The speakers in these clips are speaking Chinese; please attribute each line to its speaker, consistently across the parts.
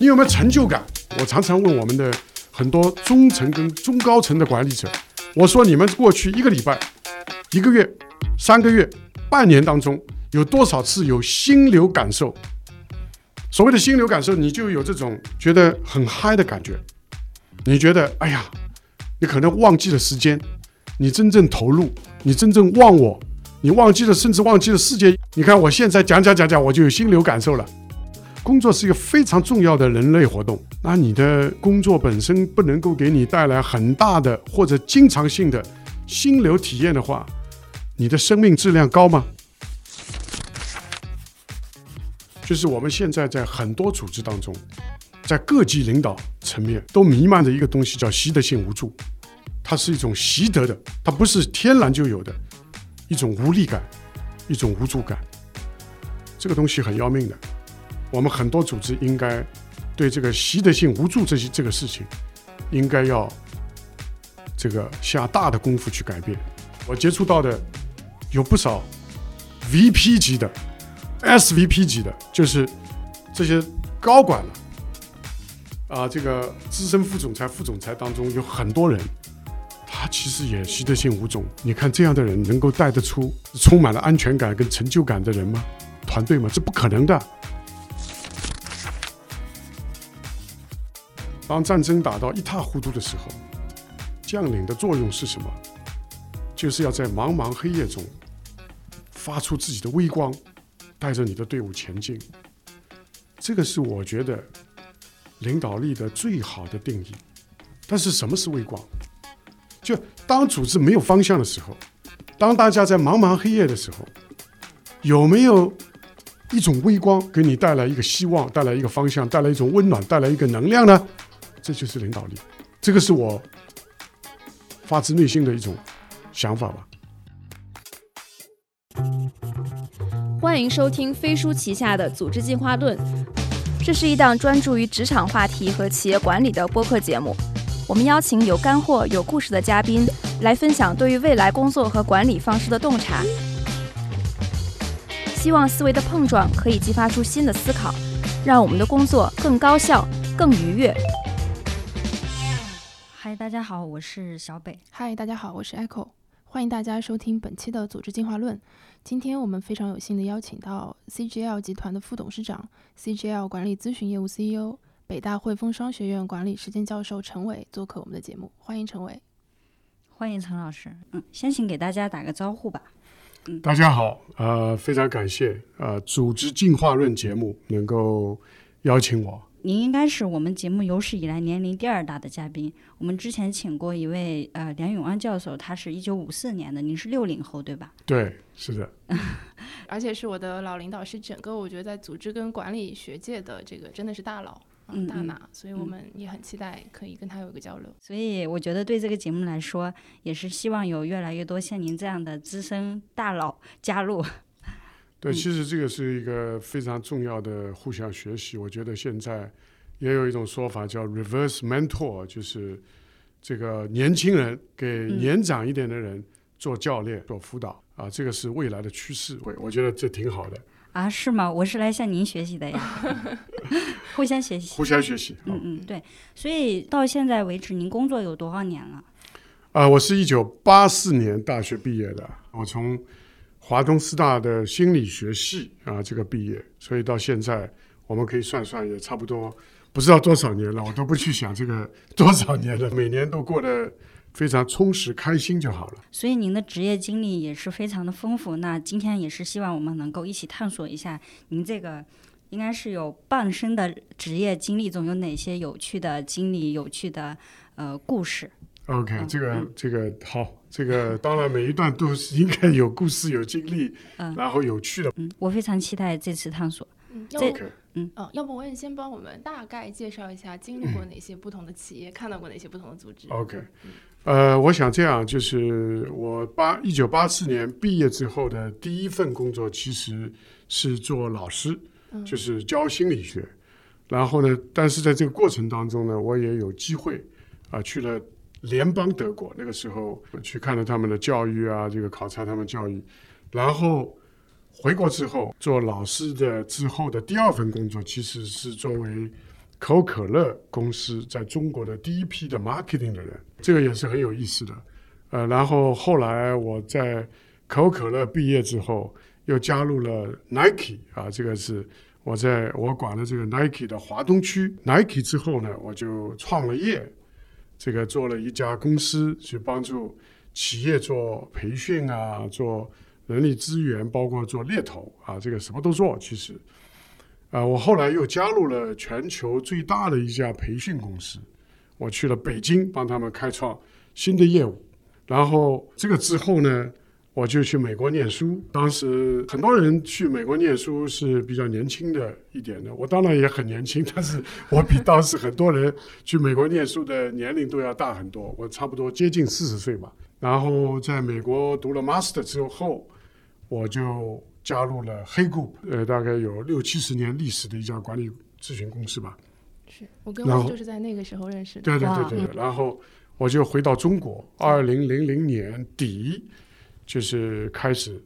Speaker 1: 你有没有成就感？我常常问我们的很多中层跟中高层的管理者，我说你们过去一个礼拜、一个月、三个月、半年当中，有多少次有心流感受？所谓的心流感受，你就有这种觉得很嗨的感觉。你觉得，哎呀，你可能忘记了时间，你真正投入，你真正忘我，你忘记了，甚至忘记了世界。你看，我现在讲讲讲讲，我就有心流感受了。工作是一个非常重要的人类活动，那你的工作本身不能够给你带来很大的或者经常性的心流体验的话，你的生命质量高吗？就是我们现在在很多组织当中，在各级领导层面都弥漫着一个东西，叫习得性无助。它是一种习得的，它不是天然就有的，一种无力感，一种无助感。这个东西很要命的。我们很多组织应该对这个习得性无助这些这个事情，应该要这个下大的功夫去改变。我接触到的有不少 VP 级的、SVP 级的，就是这些高管了啊，这个资深副总裁、副总裁当中有很多人，他其实也习得性无助。你看这样的人能够带得出充满了安全感跟成就感的人吗？团队吗？这不可能的。当战争打到一塌糊涂的时候，将领的作用是什么？就是要在茫茫黑夜中发出自己的微光，带着你的队伍前进。这个是我觉得领导力的最好的定义。但是什么是微光？就当组织没有方向的时候，当大家在茫茫黑夜的时候，有没有一种微光给你带来一个希望，带来一个方向，带来一种温暖，带来一个能量呢？这就是领导力，这个是我发自内心的一种想法吧。
Speaker 2: 欢迎收听飞书旗下的《组织进化论》，这是一档专注于职场话题和企业管理的播客节目。我们邀请有干货、有故事的嘉宾来分享对于未来工作和管理方式的洞察，希望思维的碰撞可以激发出新的思考，让我们的工作更高效、更愉悦。
Speaker 3: 嗨，大家好，我是小北。
Speaker 4: 嗨，大家好，我是 Echo。欢迎大家收听本期的组织进化论。今天我们非常有幸的邀请到 CGL 集团的副董事长、CGL 管理咨询业务 CEO、北大汇丰商学院管理实践教授陈伟做客我们的节目。欢迎陈伟。
Speaker 3: 欢迎陈老师。嗯，先请给大家打个招呼吧。
Speaker 1: 嗯，大家好，呃，非常感谢呃组织进化论节目能够邀请我。
Speaker 3: 您应该是我们节目有史以来年龄第二大的嘉宾。我们之前请过一位呃梁永安教授，他是一九五四年的，您是六零后对吧？
Speaker 1: 对，是的。
Speaker 4: 而且是我的老领导，是整个我觉得在组织跟管理学界的这个真的是大佬，嗯，大拿，所以我们也很期待可以跟他有一个交流。
Speaker 3: 所以我觉得对这个节目来说，也是希望有越来越多像您这样的资深大佬加入。
Speaker 1: 对，其实这个是一个非常重要的互相学习。我觉得现在也有一种说法叫 reverse mentor，就是这个年轻人给年长一点的人做教练、做辅导啊，这个是未来的趋势。我我觉得这挺好的。
Speaker 3: 啊，是吗？我是来向您学习的呀，互相学习，
Speaker 1: 互相学习。
Speaker 3: 嗯嗯，对。所以到现在为止，您工作有多少年了？
Speaker 1: 啊，我是一九八四年大学毕业的，我从。华东师大的心理学系啊，这个毕业，所以到现在我们可以算算，也差不多不知道多少年了。我都不去想这个 多少年了，每年都过得非常充实、开心就好了。
Speaker 3: 所以您的职业经历也是非常的丰富。那今天也是希望我们能够一起探索一下，您这个应该是有半生的职业经历中有哪些有趣的经历、有趣的呃故事。
Speaker 1: OK，这个这个好。这个当然，每一段都是应该有故事、有经历，嗯，然后有趣的。
Speaker 3: 嗯，我非常期待这次探索。
Speaker 4: 嗯，这个，嗯，哦，要不我也先帮我们大概介绍一下经历过哪些不同的企业，看到过哪些不同的组织。
Speaker 1: OK，呃，我想这样，就是我八一九八四年毕业之后的第一份工作，其实是做老师，就是教心理学。然后呢，但是在这个过程当中呢，我也有机会啊去了。联邦德国那个时候我去看了他们的教育啊，这个考察他们教育，然后回国之后做老师的之后的第二份工作，其实是作为可口可乐公司在中国的第一批的 marketing 的人，这个也是很有意思的。呃，然后后来我在可口可乐毕业之后，又加入了 Nike 啊，这个是我在我管了这个 Nike 的华东区。Nike 之后呢，我就创了业，这个做了一家公司，去帮助企业做培训啊，做人力资源，包括做猎头啊，这个什么都做。其实，啊，我后来又加入了全球最大的一家培训公司，我去了北京，帮他们开创新的业务。然后这个之后呢，我就去美国念书。当时很多人去美国念书是比较年轻的一点的，我当然也很年轻，但是我比当时很多人去美国念书的年龄都要大很多，我差不多接近四十岁吧。然后在美国读了 master 之后，我就加入了黑 group，呃，大概有六七十年历史的一家管理咨询公司吧。
Speaker 4: 是我跟我就是在那个时候认识的。
Speaker 1: 对对对对对，然后我就回到中国，二零零零年底就是开始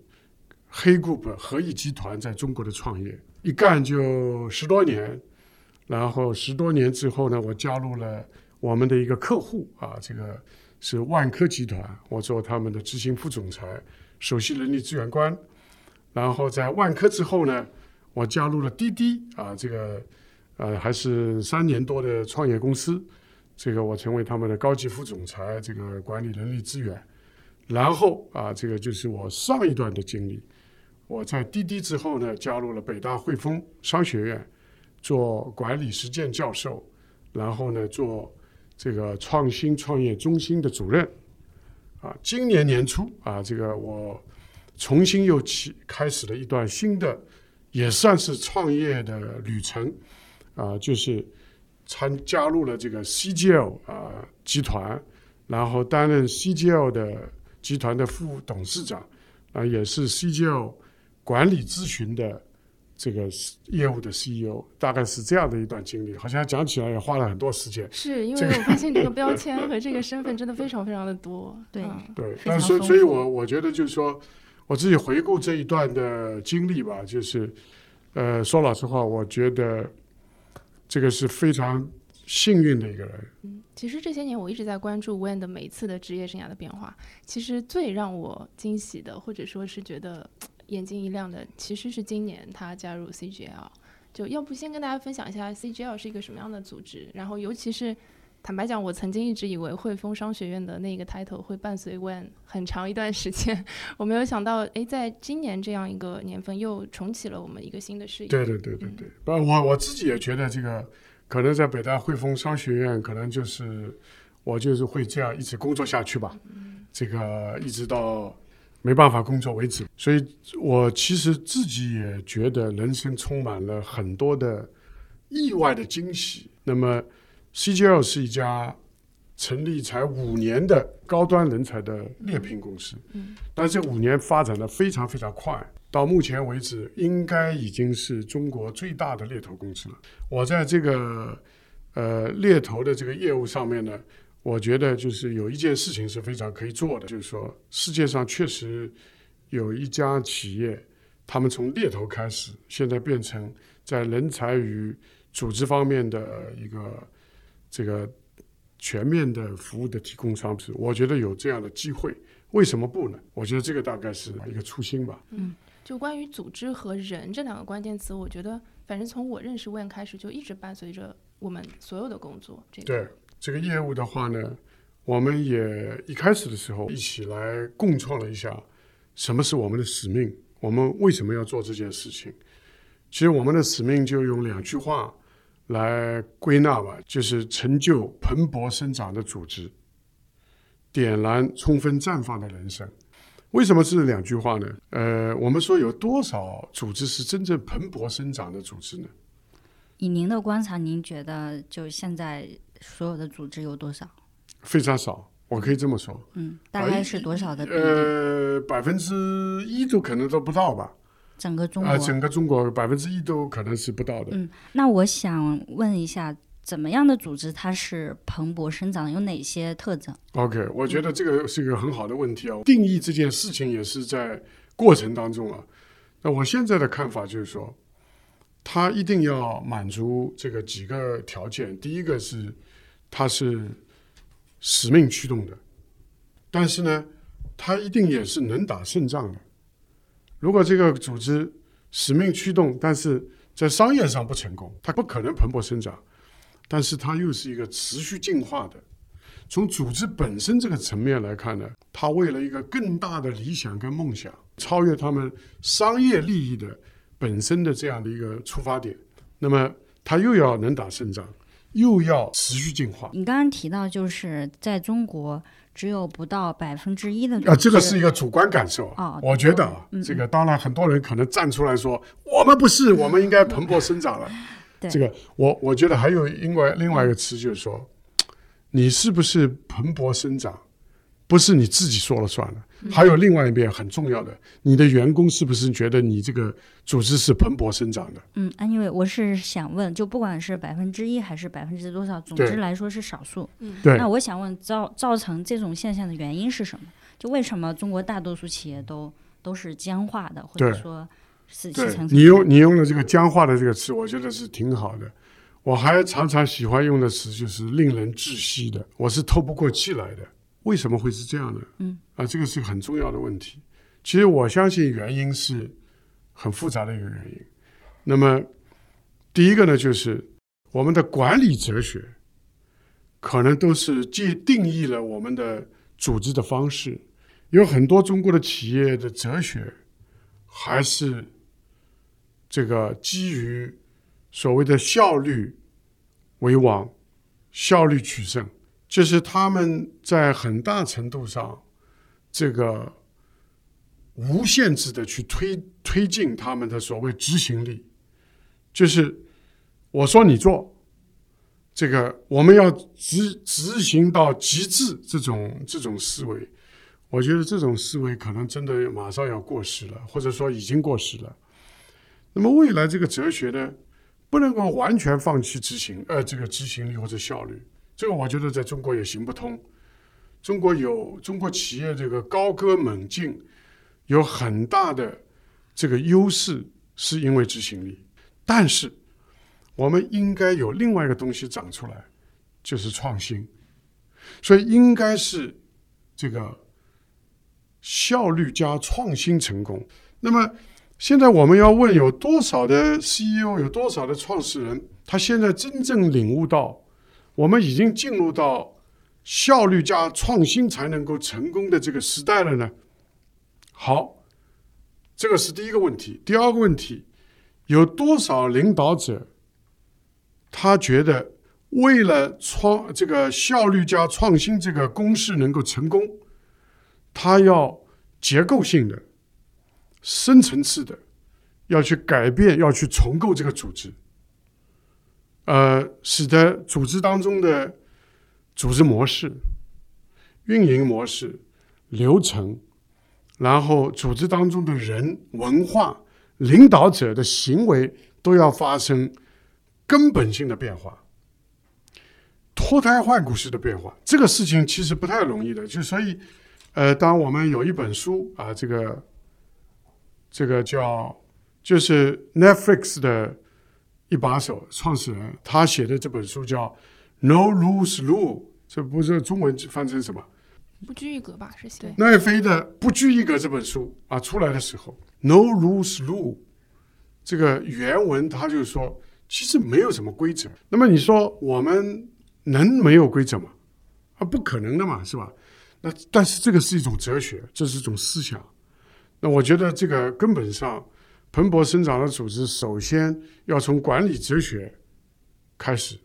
Speaker 1: 黑 group 合益集团在中国的创业，一干就十多年，然后十多年之后呢，我加入了我们的一个客户啊，这个是万科集团，我做他们的执行副总裁，首席人力资源官，然后在万科之后呢，我加入了滴滴啊，这个呃还是三年多的创业公司。这个我成为他们的高级副总裁，这个管理人力资源。然后啊，这个就是我上一段的经历。我在滴滴之后呢，加入了北大汇丰商学院，做管理实践教授，然后呢，做这个创新创业中心的主任。啊，今年年初啊，这个我重新又起开始了一段新的，也算是创业的旅程。啊，就是参加入了这个 CGL 啊、集团，然后担任 CGL 的集团的副董事长，啊，也是 CGO 管理咨询的这个业务的 CEO，大概是这样的一段经历。好像讲起来也花了很多时间。
Speaker 4: 是因为我发现这个标签和这个身份真的非常非常的多。
Speaker 3: 对
Speaker 4: 嗯
Speaker 1: 对，
Speaker 3: 非
Speaker 1: 但所以所以我我觉得就是说，我自己回顾这一段的经历吧，就是，呃，说老实话，我觉得这个是非常幸运的一个人。
Speaker 4: 嗯其实这些年我一直在关注 Wen 的每一次的职业生涯的变化。其实最让我惊喜的，或者说是觉得眼睛一亮的，其实是今年他加入 CGL。就要不先跟大家分享一下 CGL 是一个什么样的组织，然后尤其是坦白讲，我曾经一直以为汇丰商学院的那个 title 会伴随 Wen 很长一段时间，我没有想到，诶，在今年这样一个年份又重启了我们一个新的事业。
Speaker 1: 对对对对对，不，我我自己也觉得这个可能在北大汇丰商学院，可能就是我就是会这样一直工作下去吧，这个一直到没办法工作为止。所以我其实自己也觉得人生充满了很多的意外的惊喜。那么 CGL 是一家成立才五年的高端人才的猎聘公司，
Speaker 4: 嗯
Speaker 1: 但这五年发展的非常非常快，到目前为止应该已经是中国最大的猎头公司了。我在这个呃猎头的这个业务上面呢，我觉得就是有一件事情是非常可以做的，就是说世界上确实有一家企业，他们从猎头开始，现在变成在人才与组织方面的一个这个全面的服务的提供商，是我觉得有这样的机会，为什么不呢？我觉得这个大概是一个初心吧。
Speaker 4: 嗯就关于组织和人这两个关键词，我觉得反正从我认识 Wen 开始，就一直伴随着我们所有的工作。这
Speaker 1: 对这个业务的话呢，我们也一开始的时候一起来共创了一下，什么是我们的使命，我们为什么要做这件事情。其实我们的使命就用两句话来归纳吧，就是成就蓬勃生长的组织，点燃充分绽放的人生。为什么是两句话呢？呃，我们说有多少组织是真正蓬勃生长的组织呢？
Speaker 3: 以您的观察，您觉得就现在所有的组织有多少？
Speaker 1: 非常少，我可以这么说。
Speaker 3: 嗯，大概是多少的比例？
Speaker 1: 呃，百分之一都可能都不到吧？啊、
Speaker 3: 整个中国？
Speaker 1: 整个中国百分之一都可能是不到的。
Speaker 3: 嗯，那我想问一下，怎么样的组织它是蓬勃生长？有哪些特征
Speaker 1: ？OK，我觉得这个是一个很好的问题啊。定义这件事情也是在过程当中啊。那我现在的看法就是说，它一定要满足这个几个条件。第一个是它是使命驱动的，但是呢，它一定也是能打胜仗的。如果这个组织使命驱动，但是在商业上不成功，它不可能蓬勃生长。但是它又是一个持续进化的。从组织本身这个层面来看呢，它为了一个更大的理想跟梦想，超越他们商业利益的本身的这样的一个出发点，那么它又要能打胜仗，又要持续进化。
Speaker 3: 你刚刚提到，就是在中国只有不到百分之一的
Speaker 1: 啊，这个是一个主观感受
Speaker 3: 哦
Speaker 1: 我觉得啊，这个当然很多人可能站出来说，我们不是，我们应该蓬勃生长了。
Speaker 3: 对
Speaker 1: 这个我我觉得还有另外另外一个词就是说，你是不是蓬勃生长，不是你自己说了算了。还有另外一边很重要的，你的员工是不是觉得你这个组织是蓬勃生长的？
Speaker 3: 嗯，anyway，我是想问，就不管是百分之一还是百分之多少，总之来说是少数。
Speaker 1: 嗯对
Speaker 3: 那我想问，造造成这种现象的原因是什么？就为什么中国大多数企业都都是僵化的，或者说是是
Speaker 1: 对你用你用的这个僵化的这个词，我觉得是挺好的。我还常常喜欢用的词就是令人窒息的，我是透不过气来的。为什么会是这样呢？
Speaker 3: 嗯，
Speaker 1: 啊，这个是个很重要的问题。其实我相信原因是很复杂的一个原因。那么第一个呢，就是我们的管理哲学可能都是既定义了我们的组织的方式，有很多中国的企业的哲学还是这个基于所谓的效率为王，效率取胜，就是他们在很大程度上这个无限制的去推推进他们的所谓执行力，就是我说你做，这个我们要执执行到极致，这种这种思维，我觉得这种思维可能真的马上要过时了，或者说已经过时了。那么未来这个哲学呢，不能够完全放弃执行，呃，这个执行力或者效率，这个我觉得在中国也行不通。中国有中国企业这个高歌猛进，有很大的这个优势，是因为执行力。但是我们应该有另外一个东西长出来，就是创新。所以应该是这个效率加创新成功。那么现在我们要问，有多少的 CEO，有多少的创始人，他现在真正领悟到，我们已经进入到效率加创新才能够成功的这个时代了呢？好，这个是第一个问题。第二个问题，有多少领导者，他觉得为了创这个效率加创新这个公式能够成功，他要结构性的、深层次的要去改变，要去重构这个组织，呃，使得组织当中的组织模式、运营模式、流程，然后组织当中的人、文化、领导者的行为都要发生根本性的变化。脱胎换骨式的变化，这个事情其实不太容易的。就所以，呃，当我们有一本书啊，这个这个叫就是 Netflix 的一把手创始人，他写的这本书叫《No Rules Rule》，这不是中文翻成什么？
Speaker 4: 不拘一格吧？是写
Speaker 1: 奈飞的《不拘一格》这本书啊出来的时候，《No Rules Rule》这个原文他就说，其实没有什么规则。那么你说我们能没有规则吗？啊，不可能的嘛，是吧？那但是这个是一种哲学，这是一种思想。那我觉得这个根本上，蓬勃生长的组织首先要从管理哲学开始。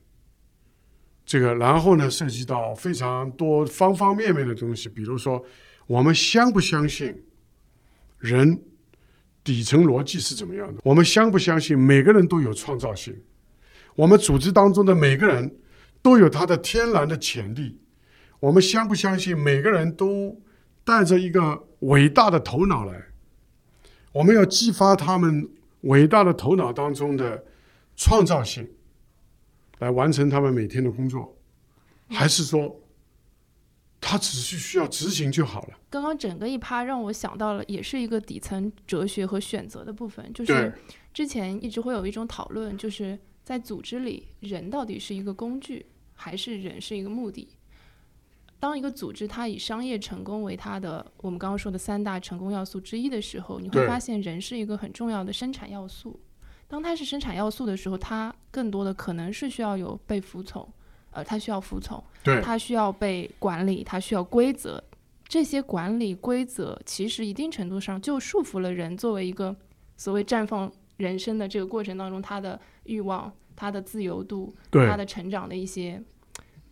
Speaker 1: 这个，然后呢，涉及到非常多方方面面的东西，比如说，我们相不相信人底层逻辑是怎么样的？我们相不相信每个人都有创造性？我们组织当中的每个人都有他的天然的潜力？我们相不相信每个人都带着一个伟大的头脑来？我们要激发他们伟大的头脑当中的创造性。来完成他们每天的工作，还是说他只是需要执行就好了。
Speaker 4: 刚刚整个一趴让我想到了，也是一个底层哲学和选择的部分，就是之前一直会有一种讨论，就是在组织里，人到底是一个工具，还是人是一个目的？当一个组织它以商业成功为它的我们刚刚说的三大成功要素之一的时候，你会发现人是一个很重要的生产要素。当它是生产要素的时候，它更多的可能是需要有被服从，呃，它需要服从，
Speaker 1: 对
Speaker 4: 它需要被管理，它需要规则。这些管理规则其实一定程度上就束缚了人作为一个所谓绽放人生的这个过程当中，他的欲望、他的自由度、
Speaker 1: 对
Speaker 4: 他的成长的一些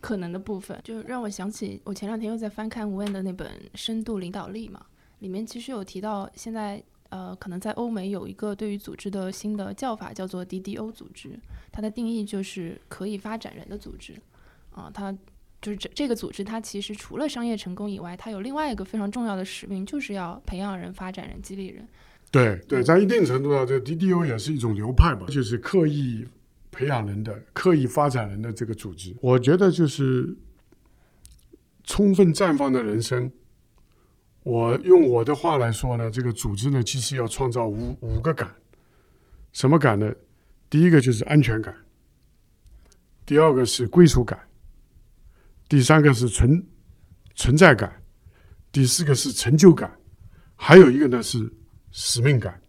Speaker 4: 可能的部分，就让我想起我前两天又在翻看吴恩的那本《深度领导力》嘛，里面其实有提到现在。呃，可能在欧美有一个对于组织的新的叫法，叫做 DDO 组织，它的定义就是可以发展人的组织。啊，它就是这这个组织，它其实除了商业成功以外，它有另外一个非常重要的使命，就是要培养人、发展人、激励人。
Speaker 1: 对对，在一定程度上，这 DDO 也是一种流派嘛，就是刻意培养人的、刻意发展人的这个组织。我觉得就是充分绽放的人生。我用我的话来说呢，这个组织呢，其实要创造五五个感。什么感呢？第一个就是安全感，第二个是归属感，第三个是存存在感，第四个是成就感，还有一个呢是使命感。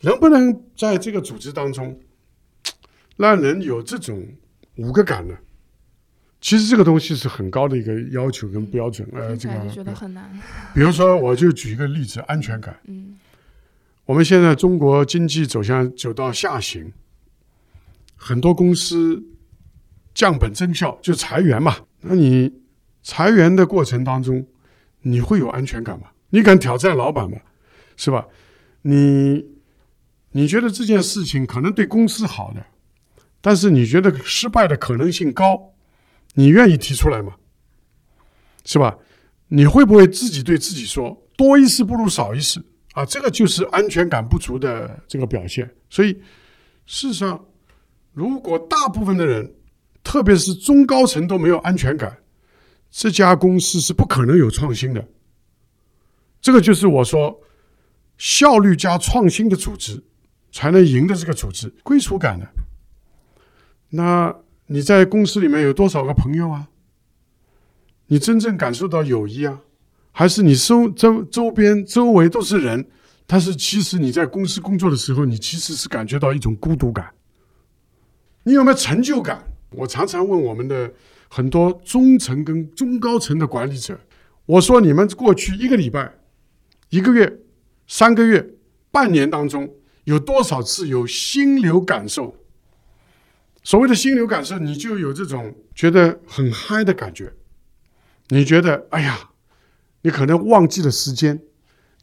Speaker 1: 能不能在这个组织当中，让人有这种五个感呢？其实这个东西是很高的一个要求跟标准。呃，这个
Speaker 4: 觉得很难。
Speaker 1: 比如说，我就举一个例子，安全感。
Speaker 4: 嗯
Speaker 1: 我们现在中国经济走向走到下行，很多公司降本增效，就裁员嘛。那你裁员的过程当中，你会有安全感吗？你敢挑战老板吗？是吧？你你觉得这件事情可能对公司好的，但是你觉得失败的可能性高，你愿意提出来吗？是吧？你会不会自己对自己说多一事不如少一事？啊，这个就是安全感不足的这个表现。所以，事实上，如果大部分的人，特别是中高层都没有安全感，这家公司是不可能有创新的。这个就是我说，效率加创新的组织才能赢的这个组织。归属感呢？那你在公司里面有多少个朋友啊？你真正感受到友谊啊？还是你周周周边周围都是人，但是其实你在公司工作的时候，你其实是感觉到一种孤独感。你有没有成就感？我常常问我们的很多中层跟中高层的管理者，我说你们过去一个礼拜、一个月、三个月、半年当中，有多少次有心流感受？所谓的心流感受，你就有这种觉得很嗨的感觉。你觉得，哎呀。你可能忘记了时间，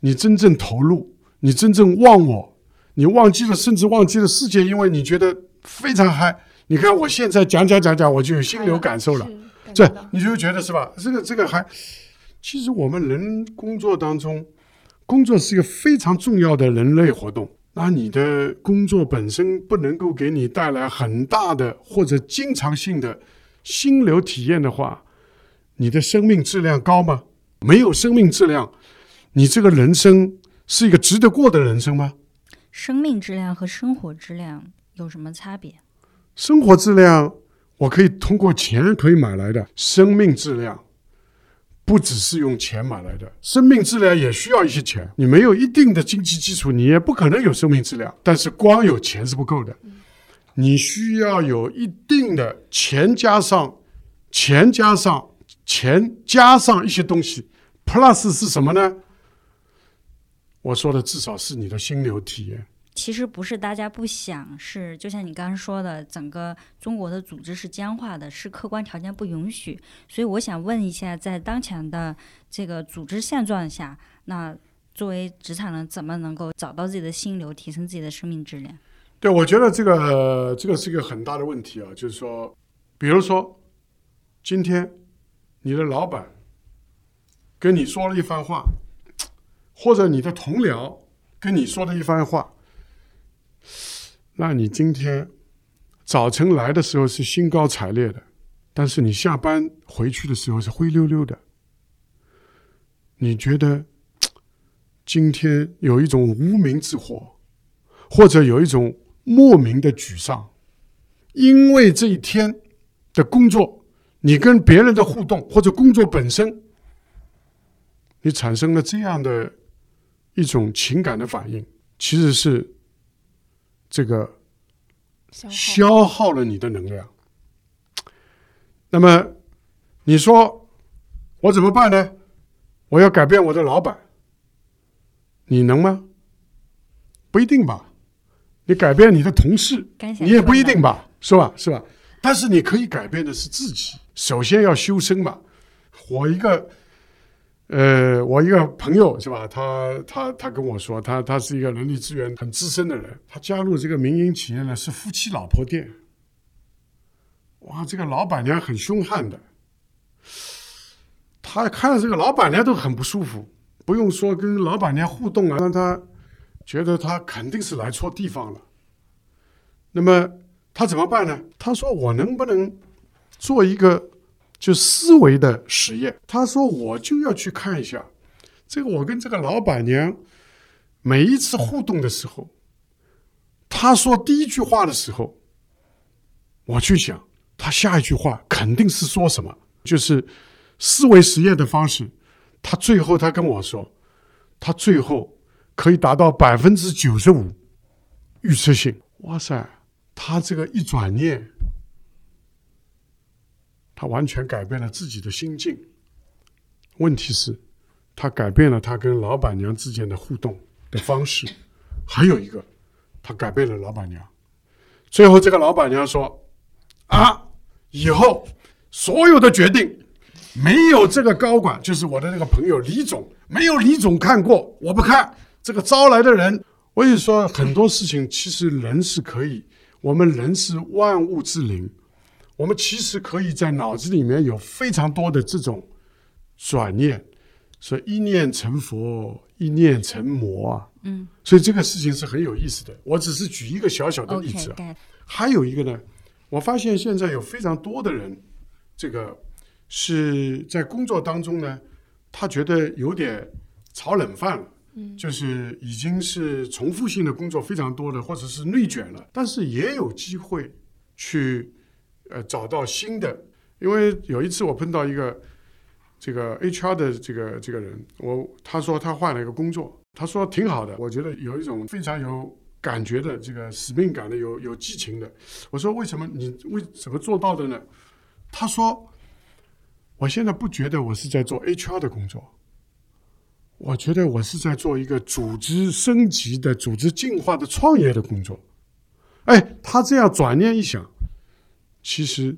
Speaker 1: 你真正投入，你真正忘我，你忘记了，甚至忘记了世界，因为你觉得非常嗨。你看我现在讲讲讲讲，我就有心流感受了，这你就觉得是吧？这个这个还，其实我们人工作当中，工作是一个非常重要的人类活动。那你的工作本身不能够给你带来很大的或者经常性的心流体验的话，你的生命质量高吗？没有生命质量，你这个人生是一个值得过的人生吗？
Speaker 3: 生命质量和生活质量有什么差别？
Speaker 1: 生活质量我可以通过钱可以买来的，生命质量不只是用钱买来的，生命质量也需要一些钱。你没有一定的经济基础，你也不可能有生命质量。但是光有钱是不够的，你需要有一定的钱加上钱加上钱加上一些东西。Plus 是什么呢？我说的至少是你的心流体验。
Speaker 3: 其实不是大家不想，是就像你刚刚说的，整个中国的组织是僵化的，是客观条件不允许。所以我想问一下，在当前的这个组织现状下，那作为职场人，怎么能够找到自己的心流，提升自己的生命质量？
Speaker 1: 对，我觉得这个这个是一个很大的问题啊，就是说，比如说今天你的老板。跟你说了一番话，或者你的同僚跟你说的一番话，那你今天早晨来的时候是兴高采烈的，但是你下班回去的时候是灰溜溜的，你觉得今天有一种无名之火，或者有一种莫名的沮丧，因为这一天的工作，你跟别人的互动或者工作本身，你产生了这样的一种情感的反应，其实是这个
Speaker 4: 消耗
Speaker 1: 了你的能量。那么你说我怎么办呢？我要改变我的老板，你能吗？不一定吧。你改变你的同事，你也不一定吧，是吧？是吧？但是你可以改变的是自己，首先要修身嘛。我一个，呃，我一个朋友是吧？他他他跟我说，他他是一个人力资源很资深的人，他加入这个民营企业呢是夫妻老婆店。哇，这个老板娘很凶悍的，他看着这个老板娘都很不舒服，不用说跟老板娘互动啊，让他觉得他肯定是来错地方了。那么他怎么办呢？他说：“我能不能做一个就思维的实验？”他说：“我就要去看一下，这个我跟这个老板娘每一次互动的时候，他说第一句话的时候，我去想他下一句话肯定是说什么，就是思维实验的方式。他最后他跟我说，他最后可以达到百分之九十五预测性。哇塞！他这个一转念，他完全改变了自己的心境。问题是，他改变了他跟老板娘之间的互动的方式，还有一个，他改变了老板娘。最后，这个老板娘说：“啊，以后所有的决定没有这个高管，就是我的那个朋友李总，没有李总看过，我不看。这个招来的人，我跟你说，很多事情其实人是可以，我们人是万物之灵，我们其实可以在脑子里面有非常多的这种转念，说一念成佛，一念成魔啊。
Speaker 3: 嗯
Speaker 1: 所以这个事情是很有意思的。我只是举一个小小的例子啊。还有一个呢，我发现现在有非常多的人，这个是在工作当中呢，他觉得有点炒冷饭就是已经是重复性的工作非常多的，或者是内卷了，但是也有机会去呃找到新的。因为有一次我碰到一个这个 HR 的这个这个人，我他说他换了一个工作，他说挺好的，我觉得有一种非常有感觉的这个使命感的，有有激情的。我说为什么你为什么做到的呢？他说我现在不觉得我是在做 HR 的工作。我觉得我是在做一个组织升级的、组织进化的创业的工作。哎，他这样转念一想，其实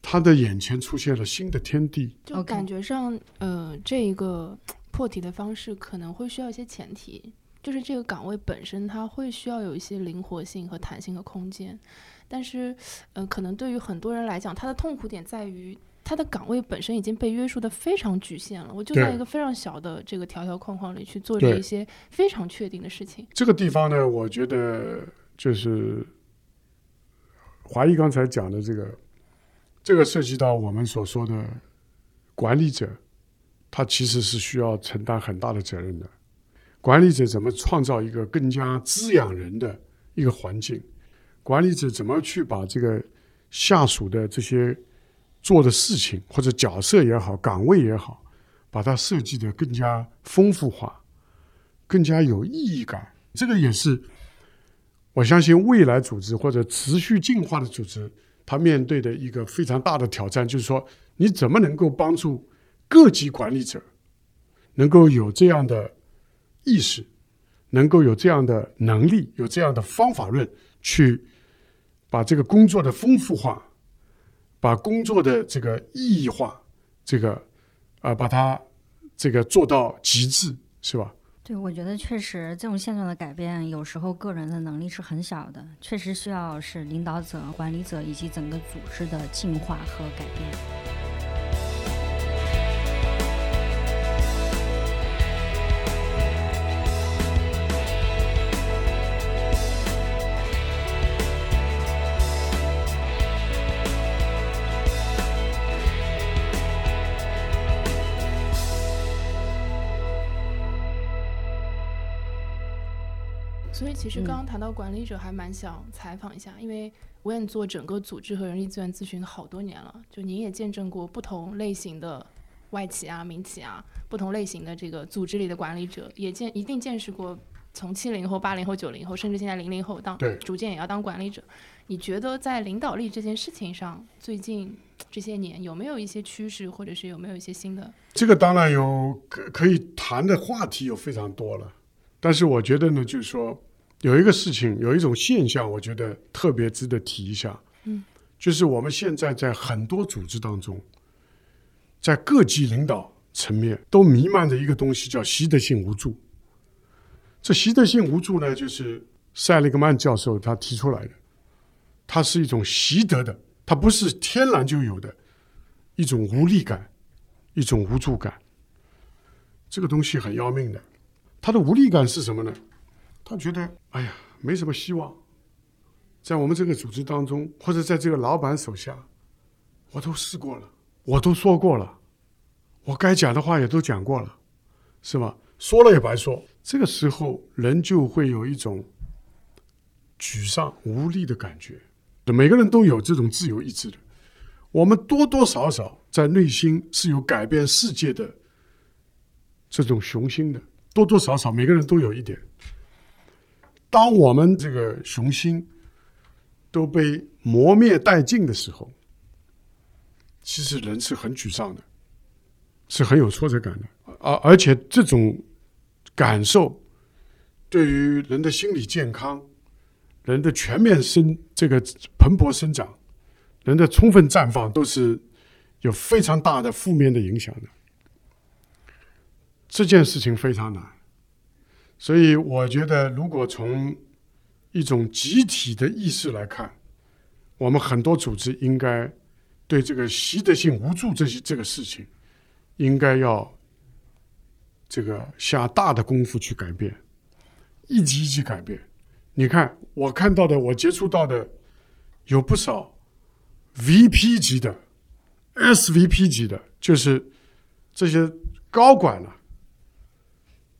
Speaker 1: 他的眼前出现了新的天地。
Speaker 4: 就感觉上，呃，这一个破题的方式可能会需要一些前提，就是这个岗位本身它会需要有一些灵活性和弹性和空间，但是，呃，可能对于很多人来讲，他的痛苦点在于。他的岗位本身已经被约束的非常局限了，我就在一个非常小的这个条条框框里去做
Speaker 1: 对
Speaker 4: 着一些非常确定的事情。
Speaker 1: 这个地方呢，我觉得就是华裔刚才讲的这个，这个涉及到我们所说的管理者，他其实是需要承担很大的责任的。管理者怎么创造一个更加滋养人的一个环境？管理者怎么去把这个下属的这些做的事情或者角色也好、岗位也好，把它设计的更加丰富化，更加有意义感。这个也是我相信未来组织或者持续进化的组织，它面对的一个非常大的挑战，就是说你怎么能够帮助各级管理者能够有这样的意识，能够有这样的能力，有这样的方法论，去把这个工作的丰富化，把工作的这个意义化，这个啊、把它这个做到极致，是吧？
Speaker 3: 对，我觉得确实这种现状的改变，有时候个人的能力是很小的，确实需要是领导者、管理者以及整个组织的进化和改变。
Speaker 4: 所以其实
Speaker 3: 嗯
Speaker 4: 刚刚谈到管理者，还蛮想采访一下，因为我也做整个组织和人力资源咨询好多年了，就您也见证过不同类型的外企啊、民企啊，不同类型的这个组织里的管理者，也见一定见识过从七零后、八零后、九零后，甚至现在零零后当
Speaker 1: 对
Speaker 4: 逐渐也要当管理者。你觉得在领导力这件事情上，最近这些年有没有一些趋势，或者是有没有一些新的？
Speaker 1: 这个当然有可可以谈的话题有非常多了，但是我觉得呢，就是说有一个事情，有一种现象，我觉得特别值得提一下，
Speaker 4: 嗯，
Speaker 1: 就是我们现在在很多组织当中，在各级领导层面都弥漫着一个东西，叫习得性无助。这习得性无助呢，就是塞利格曼教授他提出来的，它是一种习得的，它不是天然就有的一种无力感。一种无助感。这个东西很要命的。它的无力感是什么呢？他觉得哎呀，没什么希望，在我们这个组织当中，或者在这个老板手下，我都试过了，我都说过了，我该讲的话也都讲过了，是吧？说了也白说。这个时候，人就会有一种沮丧、无力的感觉。每个人都有这种自由意志的。我们多多少少在内心是有改变世界的这种雄心的，多多少少每个人都有一点。当我们这个雄心都被磨灭殆尽的时候，其实人是很沮丧的，是很有挫折感的，而而且这种感受对于人的心理健康、人的全面生这个蓬勃生长。人的充分绽放都是有非常大的负面的影响的。这件事情非常难，所以我觉得，如果从一种集体的意识来看，我们很多组织应该对这个习得性无助这些这个事情，应该要这个下大的功夫去改变，一级一级改变。你看，我看到的，我接触到的有不少。VP 级的、SVP 级的，就是这些高管了、啊。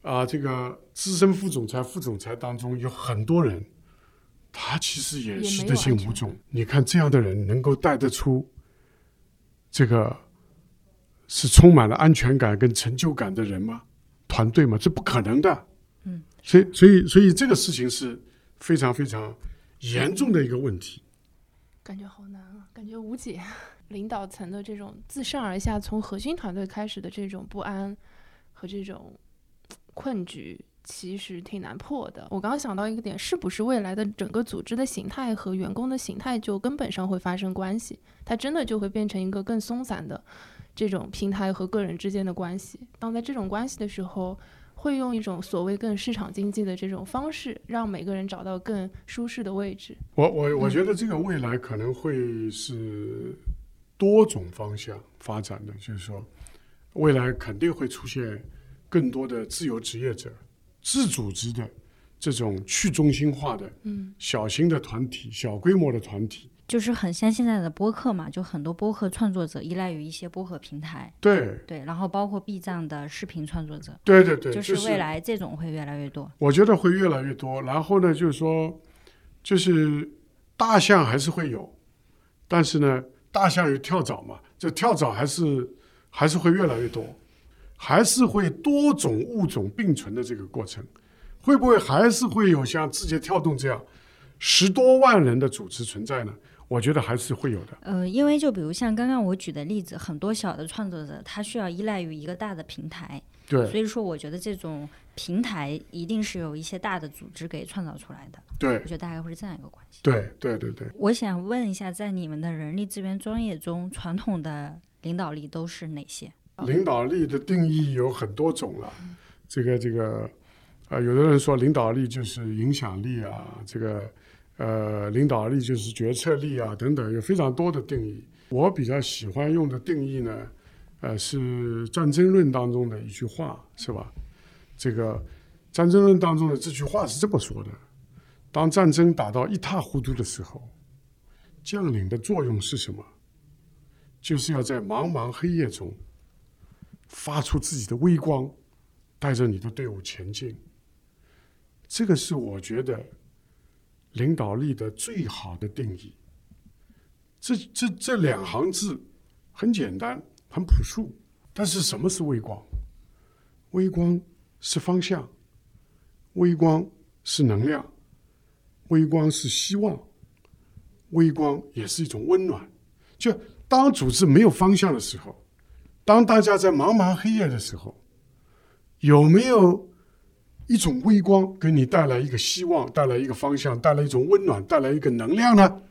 Speaker 1: 啊，这个资深副总裁、副总裁当中有很多人，他其实也习得性无助。你看这样的人能够带得出这个是充满了安全感跟成就感的人吗？团队吗？这不可能的。
Speaker 3: 嗯，
Speaker 1: 所以，所以，所以这个事情是非常非常严重的一个问题。
Speaker 4: 感觉好难啊，感觉无解。领导层的这种自上而下，从核心团队开始的这种不安和这种困局，其实挺难破的。我刚刚想到一个点，是不是未来的整个组织的形态和员工的形态就根本上会发生关系？它真的就会变成一个更松散的这种平台和个人之间的关系。当在这种关系的时候，会用一种所谓更市场经济的这种方式，让每个人找到更舒适的位置。
Speaker 1: 我我我觉得这个未来可能会是多种方向发展的，就是说，未来肯定会出现更多的自由职业者、自组织的这种去中心化的
Speaker 4: 嗯
Speaker 1: 小型的团体、小规模的团体。
Speaker 3: 就是很像现在的播客嘛，就很多播客创作者依赖于一些播客平台，
Speaker 1: 对
Speaker 3: 对，然后包括 B 站的视频创作者，
Speaker 1: 对对对，
Speaker 3: 就是未来这种会越来越多。
Speaker 1: 我觉得会越来越多。然后呢，就是说，就是大象还是会有，但是呢，大象有跳蚤嘛，这跳蚤还是还是会越来越多，还是会多种物种并存的这个过程，会不会还是会有像字节跳动这样十多万人的组织存在呢？我觉得还是会有的。
Speaker 3: 呃，因为就比如像刚刚我举的例子，很多小的创作者他需要依赖于一个大的平台，
Speaker 1: 对
Speaker 3: 所以说我觉得这种平台一定是有一些大的组织给创造出来的。
Speaker 1: 对
Speaker 3: 我觉得大概会是这样一个关系。
Speaker 1: 对对对对，
Speaker 3: 我想问一下，在你们的人力资源专业中，传统的领导力都是哪些？
Speaker 1: 领导力的定义有很多种了，这个这个，呃，有的人说领导力就是影响力啊，这个呃，领导力就是决策力啊，等等，有非常多的定义。我比较喜欢用的定义呢，呃，是战争论当中的一句话，是吧？这个战争论当中的这句话是这么说的：当战争打到一塌糊涂的时候，将领的作用是什么？就是要在茫茫黑夜中。发出自己的微光，带着你的队伍前进。这个是我觉得领导力的最好的定义。这这这两行字很简单，很朴素，但是什么是微光？微光是方向，微光是能量，微光是希望，微光也是一种温暖。就当组织没有方向的时候，当大家在茫茫黑夜的时候，有没有一种微光给你带来一个希望，带来一个方向，带来一种温暖，带来一个能量呢？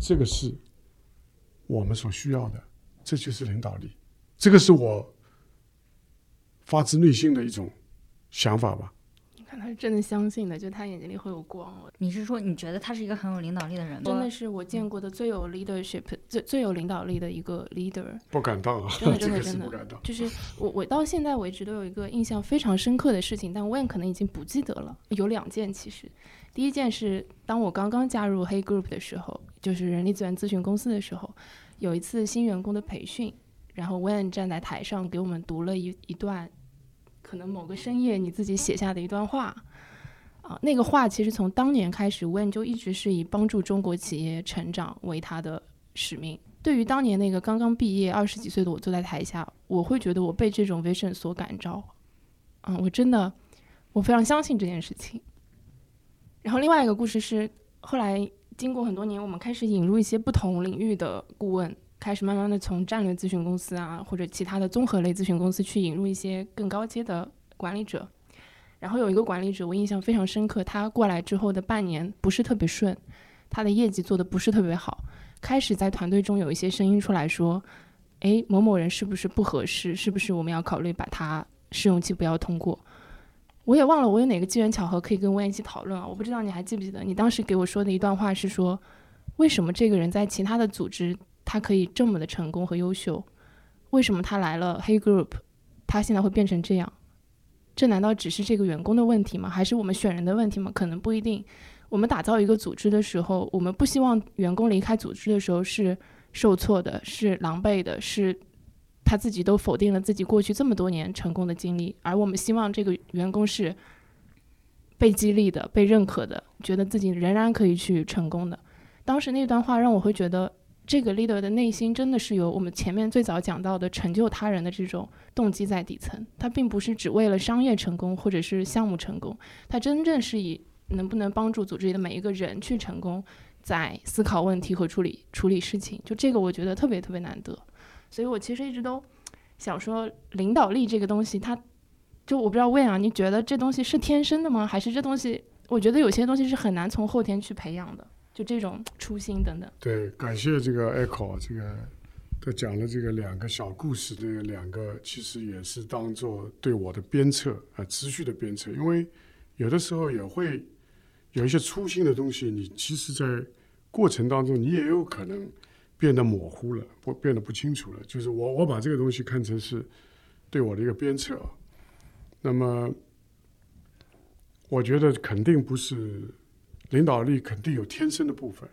Speaker 1: 这个是我们所需要的，这就是领导力。这个是我发自内心的一种想法吧。
Speaker 4: 他是真的相信的，就他眼睛里会有光。
Speaker 3: 你是说你觉得他是一个很有领导力的人吗？
Speaker 4: 真的是我见过的最有 leadership、最最有领导力的一个 leader。
Speaker 1: 不敢当啊，
Speaker 4: 真的 真
Speaker 1: 这个是
Speaker 4: 的真的
Speaker 1: 不敢当。
Speaker 4: 就是我我到现在为止都有一个印象非常深刻的事情，但我也可能已经不记得了。有两件其实，第一件是当我刚刚加入黑 group 的时候，就是人力资源咨询公司的时候，有一次新员工的培训，然后 Wen 站在台上给我们读了一一段，可能某个深夜你自己写下的一段话。啊，那个话其实从当年开始，Wen 就一直是以帮助中国企业成长为他的使命。对于当年那个刚刚毕业二十几岁的我坐在台下，我会觉得我被这种 vision 所感召，嗯，我真的我非常相信这件事情。然后另外一个故事是，后来经过很多年，我们开始引入一些不同领域的顾问，开始慢慢的从战略咨询公司啊或者其他的综合类咨询公司去引入一些更高阶的管理者。然后有一个管理者，我印象非常深刻，他过来之后的半年不是特别顺，他的业绩做的不是特别好，开始在团队中有一些声音出来说，诶，某某人是不是不合适？是不是我们要考虑把他试用期不要通过？我也忘了我有哪个机缘巧合可以跟温一起讨论啊？我不知道你还记不记得，你当时给我说的一段话是说，为什么这个人在其他的组织他可以这么的成功和优秀，为什么他来了黑 group，他现在会变成这样？这难道只是这个员工的问题吗？还是我们选人的问题吗？可能不一定。我们打造一个组织的时候，我们不希望员工离开组织的时候是受挫的，是狼狈的，是他自己都否定了自己过去这么多年成功的经历，而我们希望这个员工是被激励的、被认可的，觉得自己仍然可以去成功的。当时那段话让我会觉得，这个 leader 的内心真的是有我们前面最早讲到的成就他人的这种动机在底层，他并不是只为了商业成功或者是项目成功，他真正是以能不能帮助组织里的每一个人去成功，在思考问题和处理处理事情，就这个我觉得特别特别难得，所以我其实一直都想说，领导力这个东西，它就我不知道问啊，你觉得这东西是天生的吗？还是这东西，我觉得有些东西是很难从后天去培养的，这种初心等等。
Speaker 1: 对，感谢这个 Echo 这个他讲了这个两个小故事，这个两个其实也是当做对我的鞭策啊，持续的鞭策，因为有的时候也会有一些粗心的东西，你其实在过程当中你也有可能变得模糊了，不变得不清楚了。就是我我把这个东西看成是对我的一个鞭策，那么我觉得肯定不是领导力，肯定有天生的部分。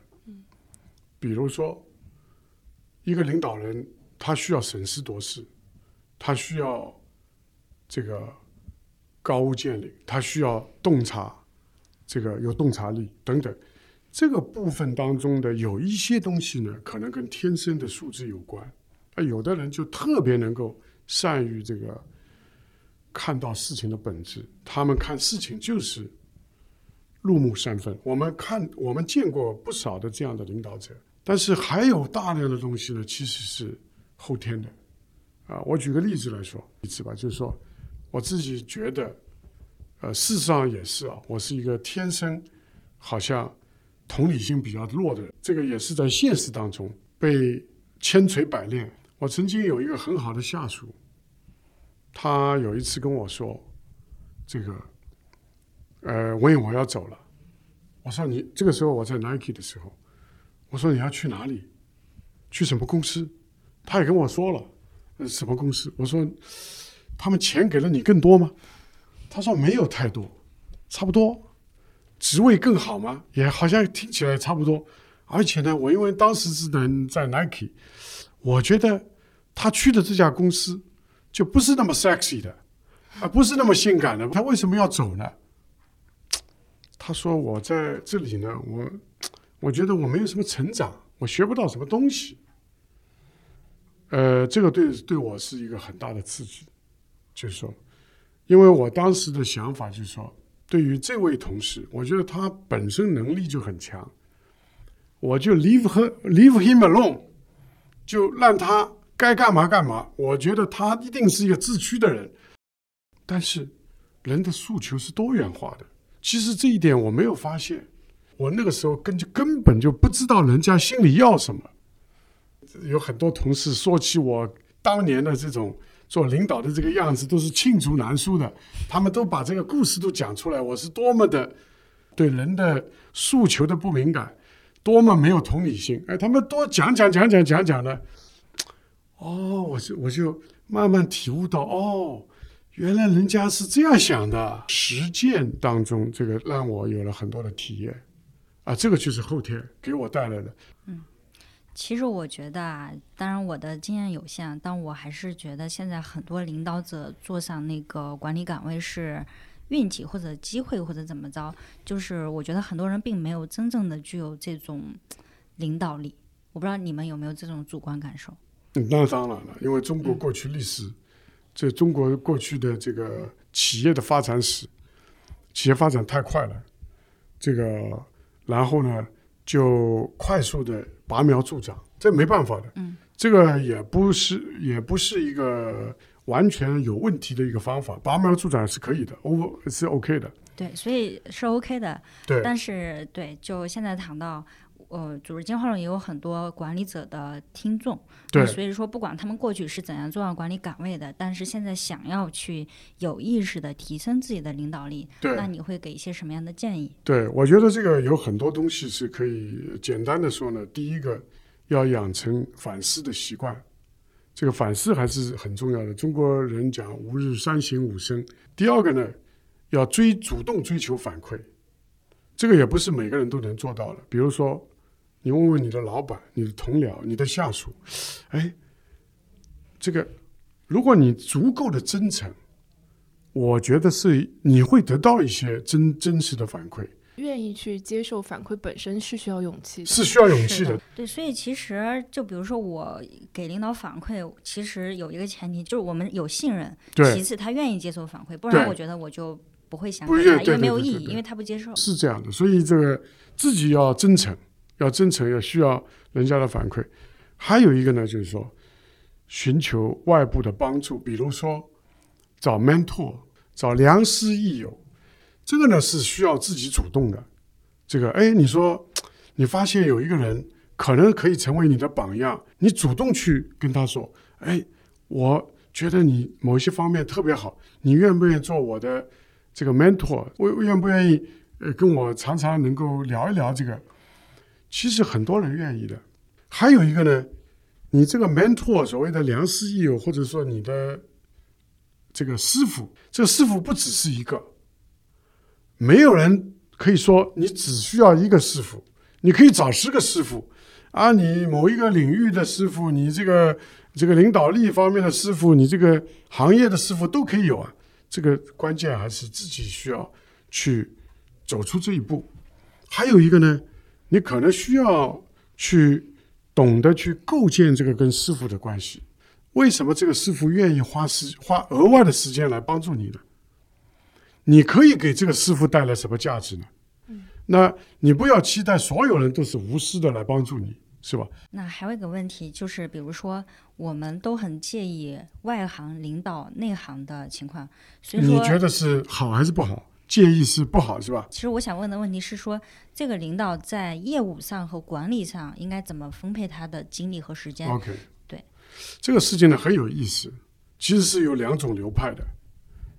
Speaker 1: 比如说，一个领导人他需要审时度势，他需要这个高屋建瓴，他需要洞察，这个有洞察力等等。这个部分当中的有一些东西呢，可能跟天生的素质有关。啊，有的人就特别能够善于这个看到事情的本质，他们看事情就是入木三分。我们看，我们见过不少的这样的领导者，但是还有大量的东西呢，其实是后天的。啊，我举个例子来说，例子吧，就是说我自己觉得，呃，事实上也是啊，我是一个天生好像同理心比较弱的人，这个也是在现实当中被千锤百炼。我曾经有一个很好的下属，他有一次跟我说，这个，呃，文颖我要走了。我说你这个时候我在 Nike 的时候，我说你要去哪里？去什么公司？他也跟我说了，呃什么公司？我说他们钱给了你更多吗？他说没有太多，差不多。职位更好吗？也好像听起来差不多。而且呢，我因为当时是能在 Nike，我觉得他去的这家公司就不是那么 sexy 的，啊，不是那么性感的。他为什么要走呢？他说我在这里呢，我我觉得我没有什么成长，我学不到什么东西。呃，这个对对我是一个很大的刺激，就是说，因为我当时的想法就是说，对于这位同事，我觉得他本身能力就很强，我就 leave her leave him alone，就让他该干嘛干嘛。我觉得他一定是一个自驱的人，但是人的诉求是多元化的。其实这一点我没有发现，我那个时候根就根本就不知道人家心里要什么。有很多同事说起我当年的这种做领导的这个样子，都是罄竹难书的。他们都把这个故事都讲出来，我是多么的对人的诉求的不敏感，多么没有同理心。哎，他们多讲讲讲讲讲讲的，哦，我就我就慢慢体悟到，哦，原来人家是这样想的。实践当中，这个让我有了很多的体验，啊，这个就是后天给我带来的。
Speaker 3: 嗯其实我觉得啊，当然我的经验有限，但我还是觉得现在很多领导者坐上那个管理岗位是运气或者机会或者怎么着，就是我觉得很多人并没有真正的具有这种领导力。我不知道你们有没有这种主观感受？
Speaker 1: 嗯，那当然了，因为中国过去历史，这中国过去的这个企业的发展史，企业发展太快了，这个然后呢就快速的。拔苗助长，这没办法的。
Speaker 3: 嗯，
Speaker 1: 这个也不是，也不是一个完全有问题的一个方法。拔苗助长是可以的，O 是 OK 的。
Speaker 3: 对，所以是 OK 的。
Speaker 1: 对，
Speaker 3: 但是对，就现在谈到，呃，组织进化论也有很多管理者的听众。
Speaker 1: 对，
Speaker 3: 所以说不管他们过去是怎样做上管理岗位的，但是现在想要去有意识的提升自己的领导力，
Speaker 1: 对，
Speaker 3: 那你会给一些什么样的建议？
Speaker 1: 对，我觉得这个有很多东西是可以简单的说呢。第一个，要养成反思的习惯，这个反思还是很重要的。中国人讲“吾日三省吾身”。第二个呢？要追主动追求反馈，这个也不是每个人都能做到的。比如说，你问问你的老板、你的同僚、你的下属，哎，这个如果你足够的真诚，我觉得是你会得到一些真真实的反馈。
Speaker 4: 愿意去接受反馈本身是需要勇气，
Speaker 1: 是需要勇气
Speaker 3: 的。对，所以其实就比如说我给领导反馈，其实有一个前提就是我们有信任，其次他愿意接受反馈，不然我觉得我就。不会想给他，因为没有意义，因为他不接受。
Speaker 1: 是这样的，所以这个自己要真诚，要真诚，要需要人家的反馈。还有一个呢，就是说寻求外部的帮助，比如说找 mentor，找良师益友。这个呢是需要自己主动的。这个，哎，你说你发现有一个人可能可以成为你的榜样，你主动去跟他说，哎，我觉得你某些方面特别好，你愿不愿意做我的？这个 mentor，我愿不愿意呃跟我常常能够聊一聊这个？其实很多人愿意的。还有一个呢，你这个 mentor 所谓的良师益友，或者说你的这个师傅，这个师傅不只是一个，没有人可以说你只需要一个师傅，你可以找十个师傅啊，你某一个领域的师傅，你这个这个领导力方面的师傅，你这个行业的师傅都可以有啊。这个关键还是自己需要去走出这一步。还有一个呢，你可能需要去懂得去构建这个跟师傅的关系。为什么这个师傅愿意花时花额外的时间来帮助你呢？你可以给这个师傅带来什么价值呢？嗯那你不要期待所有人都是无私的来帮助你。是吧？
Speaker 3: 那还有一个问题，就是比如说，我们都很介意外行领导内行的情况，所以
Speaker 1: 说你觉得是好还是不好？介意是不好是吧？
Speaker 3: 其实我想问的问题是说，这个领导在业务上和管理上应该怎么分配他的精力和时间
Speaker 1: ？OK，
Speaker 3: 对，
Speaker 1: 这个事情呢很有意思，其实是有两种流派的，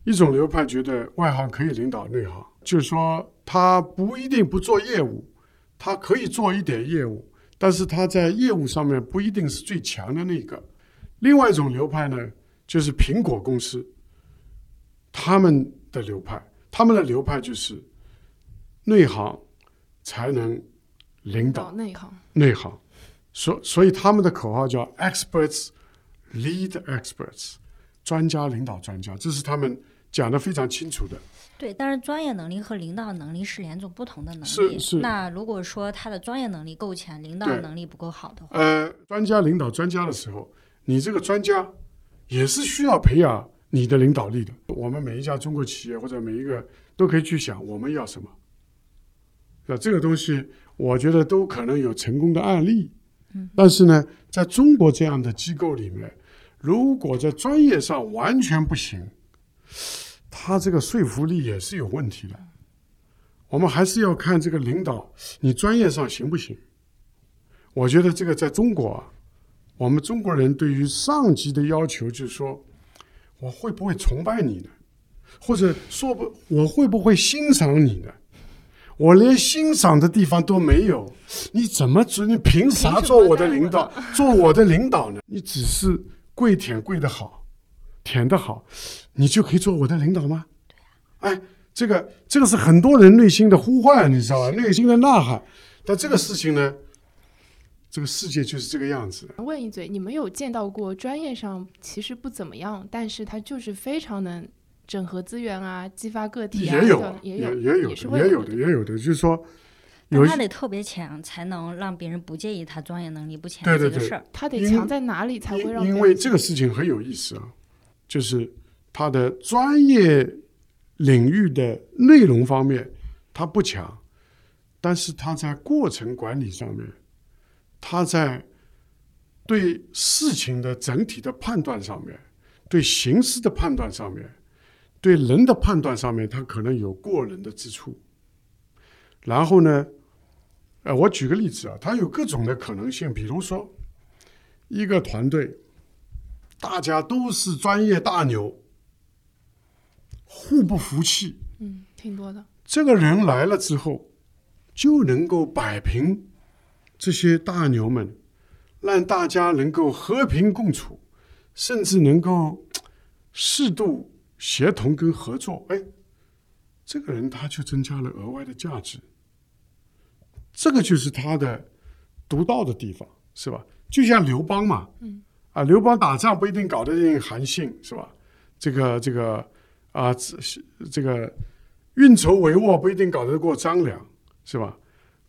Speaker 1: 一种流派觉得外行可以领导内行，就是说他不一定不做业务，他可以做一点业务。但是他在业务上面不一定是最强的那个。另外一种流派呢，就是苹果公司，他们的流派，他们的流派就是内行才能领导
Speaker 4: 内行，
Speaker 1: 内行。所所以他们的口号叫 “experts lead experts”，专家领导专家，这是他们讲的非常清楚的。
Speaker 3: 对，但是专业能力和领导能力是两种不同的能力。
Speaker 1: 是是
Speaker 3: 那如果说他的专业能力够强，领导能力不够好的话，
Speaker 1: 呃，专家领导专家的时候，你这个专家也是需要培养你的领导力的。我们每一家中国企业或者每一个都可以去想我们要什么。那这个东西，我觉得都可能有成功的案例。但是呢，在中国这样的机构里面，如果在专业上完全不行，他这个说服力也是有问题的。我们还是要看这个领导，你专业上行不行？我觉得这个在中国啊，我们中国人对于上级的要求就是说，我会不会崇拜你呢？或者说不，我会不会欣赏你呢？我连欣赏的地方都没有，你怎么做？你凭啥做我的领导？做我的领导呢？你只是跪舔跪的好，舔的好，你就可以做我的领导吗？哎，这个这个是很多人内心的呼唤，你知道吧？内心的呐喊。但这个事情呢，这个世界就是这个样子的。
Speaker 4: 问一嘴，你们有见到过专业上其实不怎么样，但是他就是非常能整合资源啊，激发个体啊，
Speaker 1: 也有
Speaker 4: 也
Speaker 1: 也
Speaker 4: 有，
Speaker 1: 也有也有的，。也有的，就是说，有
Speaker 3: 他得特别强，才能让别人不介意他专业能力不强
Speaker 1: 对对对
Speaker 3: 这个事儿。
Speaker 4: 他得强在哪里才会让
Speaker 1: 因因
Speaker 4: 别人
Speaker 1: 为这个事情很有意思啊，就是他的专业领域的内容方面他不强，但是他在过程管理上面，他在对事情的整体的判断上面，对形势的判断上面，对人的判断上面，他可能有过人的之处。然后呢，呃，我举个例子啊，他有各种的可能性，比如说一个团队，大家都是专业大牛，互不服气，
Speaker 4: 嗯，挺多的。
Speaker 1: 这个人来了之后，就能够摆平这些大牛们，让大家能够和平共处，甚至能够适度协同跟合作。哎，这个人他就增加了额外的价值，这个就是他的独到的地方，是吧？就像刘邦嘛，嗯，啊，刘邦打仗不一定搞得定韩信，是吧？这个这个啊，这这个运筹帷幄不一定搞得过张良，是吧？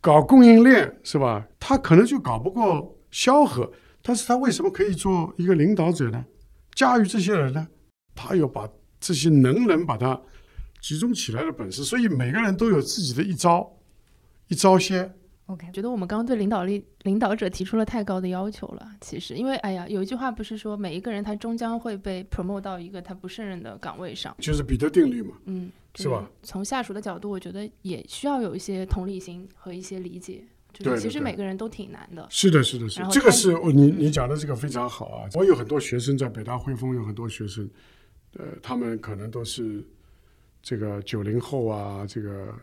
Speaker 1: 搞供应链是吧？他可能就搞不过萧何，但是他为什么可以做一个领导者呢？驾驭这些人呢？他有把这些能人把他集中起来的本事，所以每个人都有自己的一招，一招鲜。
Speaker 3: OK，
Speaker 4: 觉得我们刚刚对领导力、领导者提出了太高的要求了。其实，因为哎呀，有一句话不是说每一个人他终将会被 promote 到一个他不胜任的岗位上，
Speaker 1: 就是彼得定律嘛。
Speaker 4: 嗯，
Speaker 1: 是吧？
Speaker 4: 从下属的角度，我觉得也需要有一些同理心和一些理解。就是其实
Speaker 1: 对对对
Speaker 4: 每个人都挺难的。
Speaker 1: 是的，是的，是的这个是哦你你讲的这个非常好啊！我有很多学生在北大汇丰，有很多学生，呃，他们可能都是这个九零后啊，这个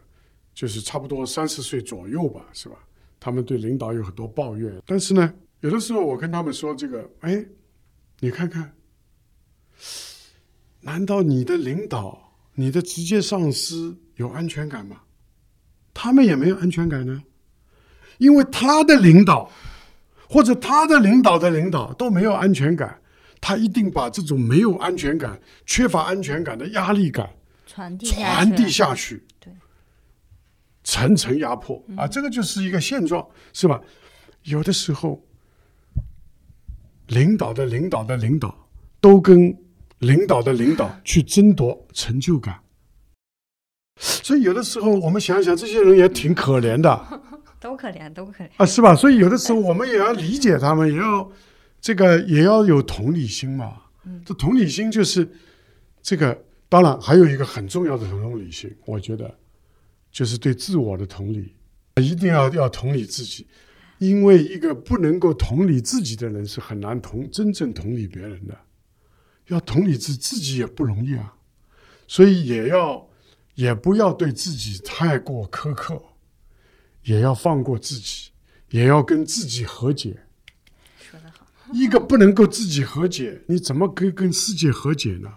Speaker 1: 就是差不多三十岁左右吧，是吧？他们对领导有很多抱怨，但是呢，有的时候我跟他们说这个，哎，你看看，难道你的领导、你的直接上司有安全感吗？他们也没有安全感呢。因为他的领导或者他的领导的领导都没有安全感，他一定把这种没有安全感、缺乏安全感的压力感
Speaker 3: 传递下
Speaker 1: 传递
Speaker 3: 去
Speaker 1: 下去，
Speaker 3: 对，
Speaker 1: 层层压迫啊，这个就是一个现状，是吧？有的时候，领导的领导的领导都跟领导的领导去争夺成就感，所以有的时候我们想想，这些人也挺可怜的。
Speaker 3: 都可怜，都可怜。
Speaker 1: 啊，是吧？所以有的时候我们也要理解他们，也要这个也要有同理心嘛。这同理心就是这个，当然还有一个很重要的同理心，我觉得就是对自我的同理，一定要要同理自己，因为一个不能够同理自己的人是很难同真正同理别人的。要同理自自己也不容易啊，所以也要也不要对自己太过苛刻。也要放过自己，也要跟自己和解。
Speaker 3: 说得好，
Speaker 1: 一个不能够自己和解，你怎么可以跟世界和解呢？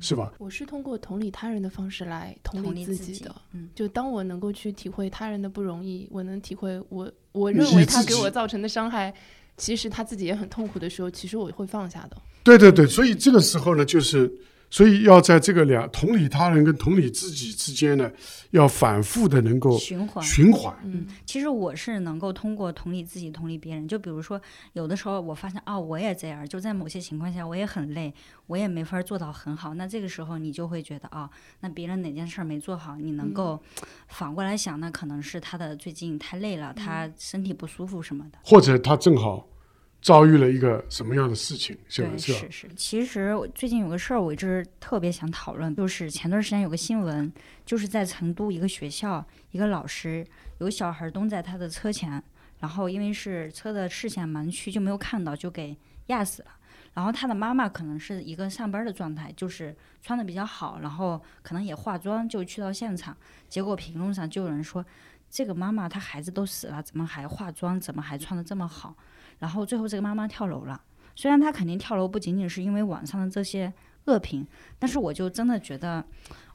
Speaker 1: 是吧？
Speaker 4: 我是通过同理他人的方式来同
Speaker 3: 同
Speaker 4: 理
Speaker 3: 理自己
Speaker 4: 自己的。
Speaker 3: 嗯，
Speaker 4: 就当我能够去体会他人的不容易，我能体会我我认为他给我造成的伤害，其实他自己也很痛苦的时候，其实我会放下的。
Speaker 1: 对对对，所以这个时候呢，就是所以要在这个两同理他人跟同理自己之间呢，要反复的能够
Speaker 3: 循环。
Speaker 1: 循环。
Speaker 3: 嗯，其实我是能够通过同理自己、同理别人。就比如说，有的时候我发现啊，我也这样，就在某些情况下我也很累，我也没法做到很好。那这个时候你就会觉得啊，那别人哪件事儿没做好，你能够反过来想，那可能是他的最近太累了，他身体不舒服什么的。
Speaker 1: 或者他正好遭遇了一个什么样的事情，是是？
Speaker 3: 是是。其实我最近有个事儿，我一直特别想讨论，就是前段时间有个新闻，就是在成都一个学校，一个老师有小孩蹲在他的车前，然后因为是车的视线盲区，就没有看到，就给压死了。然后他的妈妈可能是一个上班的状态，就是穿的比较好，然后可能也化妆，就去到现场。结果评论上就有人说，这个妈妈她孩子都死了，怎么还化妆，怎么还穿的这么好？然后最后这个妈妈跳楼了。虽然她肯定跳楼不仅仅是因为网上的这些恶评，但是我就真的觉得，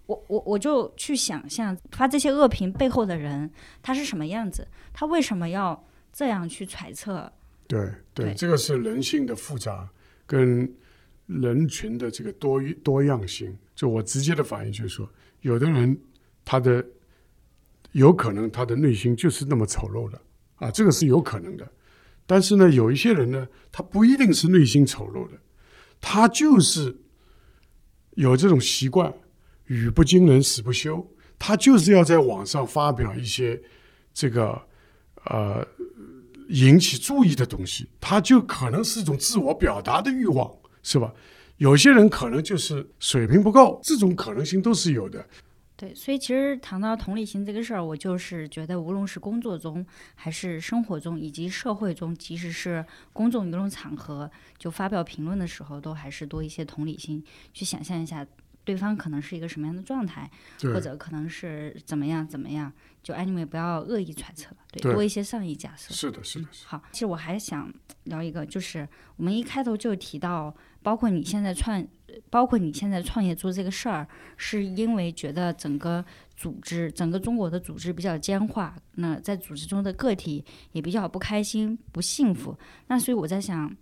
Speaker 3: 我我我就去想象发这些恶评背后的人他是什么样子，他为什么要这样去揣测？
Speaker 1: 对对，
Speaker 3: 对
Speaker 1: 这个是人性的复杂跟人群的这个多多样性。就我直接的反应就是说，有的人他的有可能他的内心就是那么丑陋的啊，这个是有可能的。但是呢，有一些人呢，他不一定是内心丑陋的，他就是有这种习惯，语不惊人死不休，他就是要在网上发表一些这个呃引起注意的东西，他就可能是一种自我表达的欲望，是吧？有些人可能就是水平不够，这种可能性都是有的。
Speaker 3: 对，所以其实谈到同理心这个事儿，我就是觉得，无论是工作中，还是生活中，以及社会中，即使是公众舆论场合，就发表评论的时候，都还是多一些同理心，去想象一下对方可能是一个什么样的状态，或者可能是怎么样怎么样。就 anyway 不要恶意揣测，对，
Speaker 1: 对
Speaker 3: 多一些善意假设。
Speaker 1: 是的，是的，是的
Speaker 3: 好，其实我还想聊一个，就是我们一开头就提到，包括你现在创，包括你现在创业做这个事儿，是因为觉得整个组织，整个中国的组织比较僵化，那在组织中的个体也比较不开心、不幸福。那所以我在想，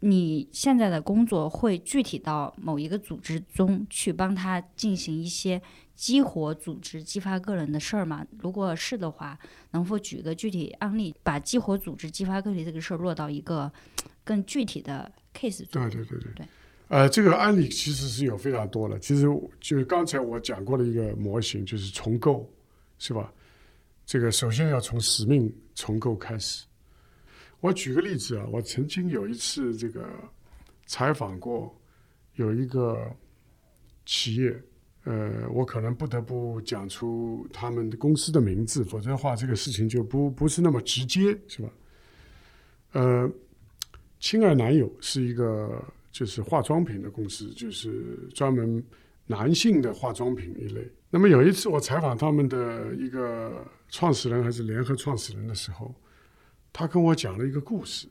Speaker 3: 你现在的工作会具体到某一个组织中去帮他进行一些激活组织、激发个人的事儿吗？如果是的话，能否举个具体案例，把激活组织、激发个体这个事儿落到一个更具体的 case 中？
Speaker 1: 对对对对
Speaker 3: 对
Speaker 1: 呃，这个案例其实是有非常多的。其实就是刚才我讲过的一个模型，就是重构，是吧？这个首先要从使命重构开始。我举个例子啊，我曾经有一次这个采访过有一个企业，呃，我可能不得不讲出他们的公司的名字，否则的话这个事情就不不是那么直接，是吧？呃，亲爱男友是一个就是化妆品的公司，就是专门男性的化妆品一类。那么有一次我采访他们的一个创始人还是联合创始人的时候，他跟我讲了一个故事。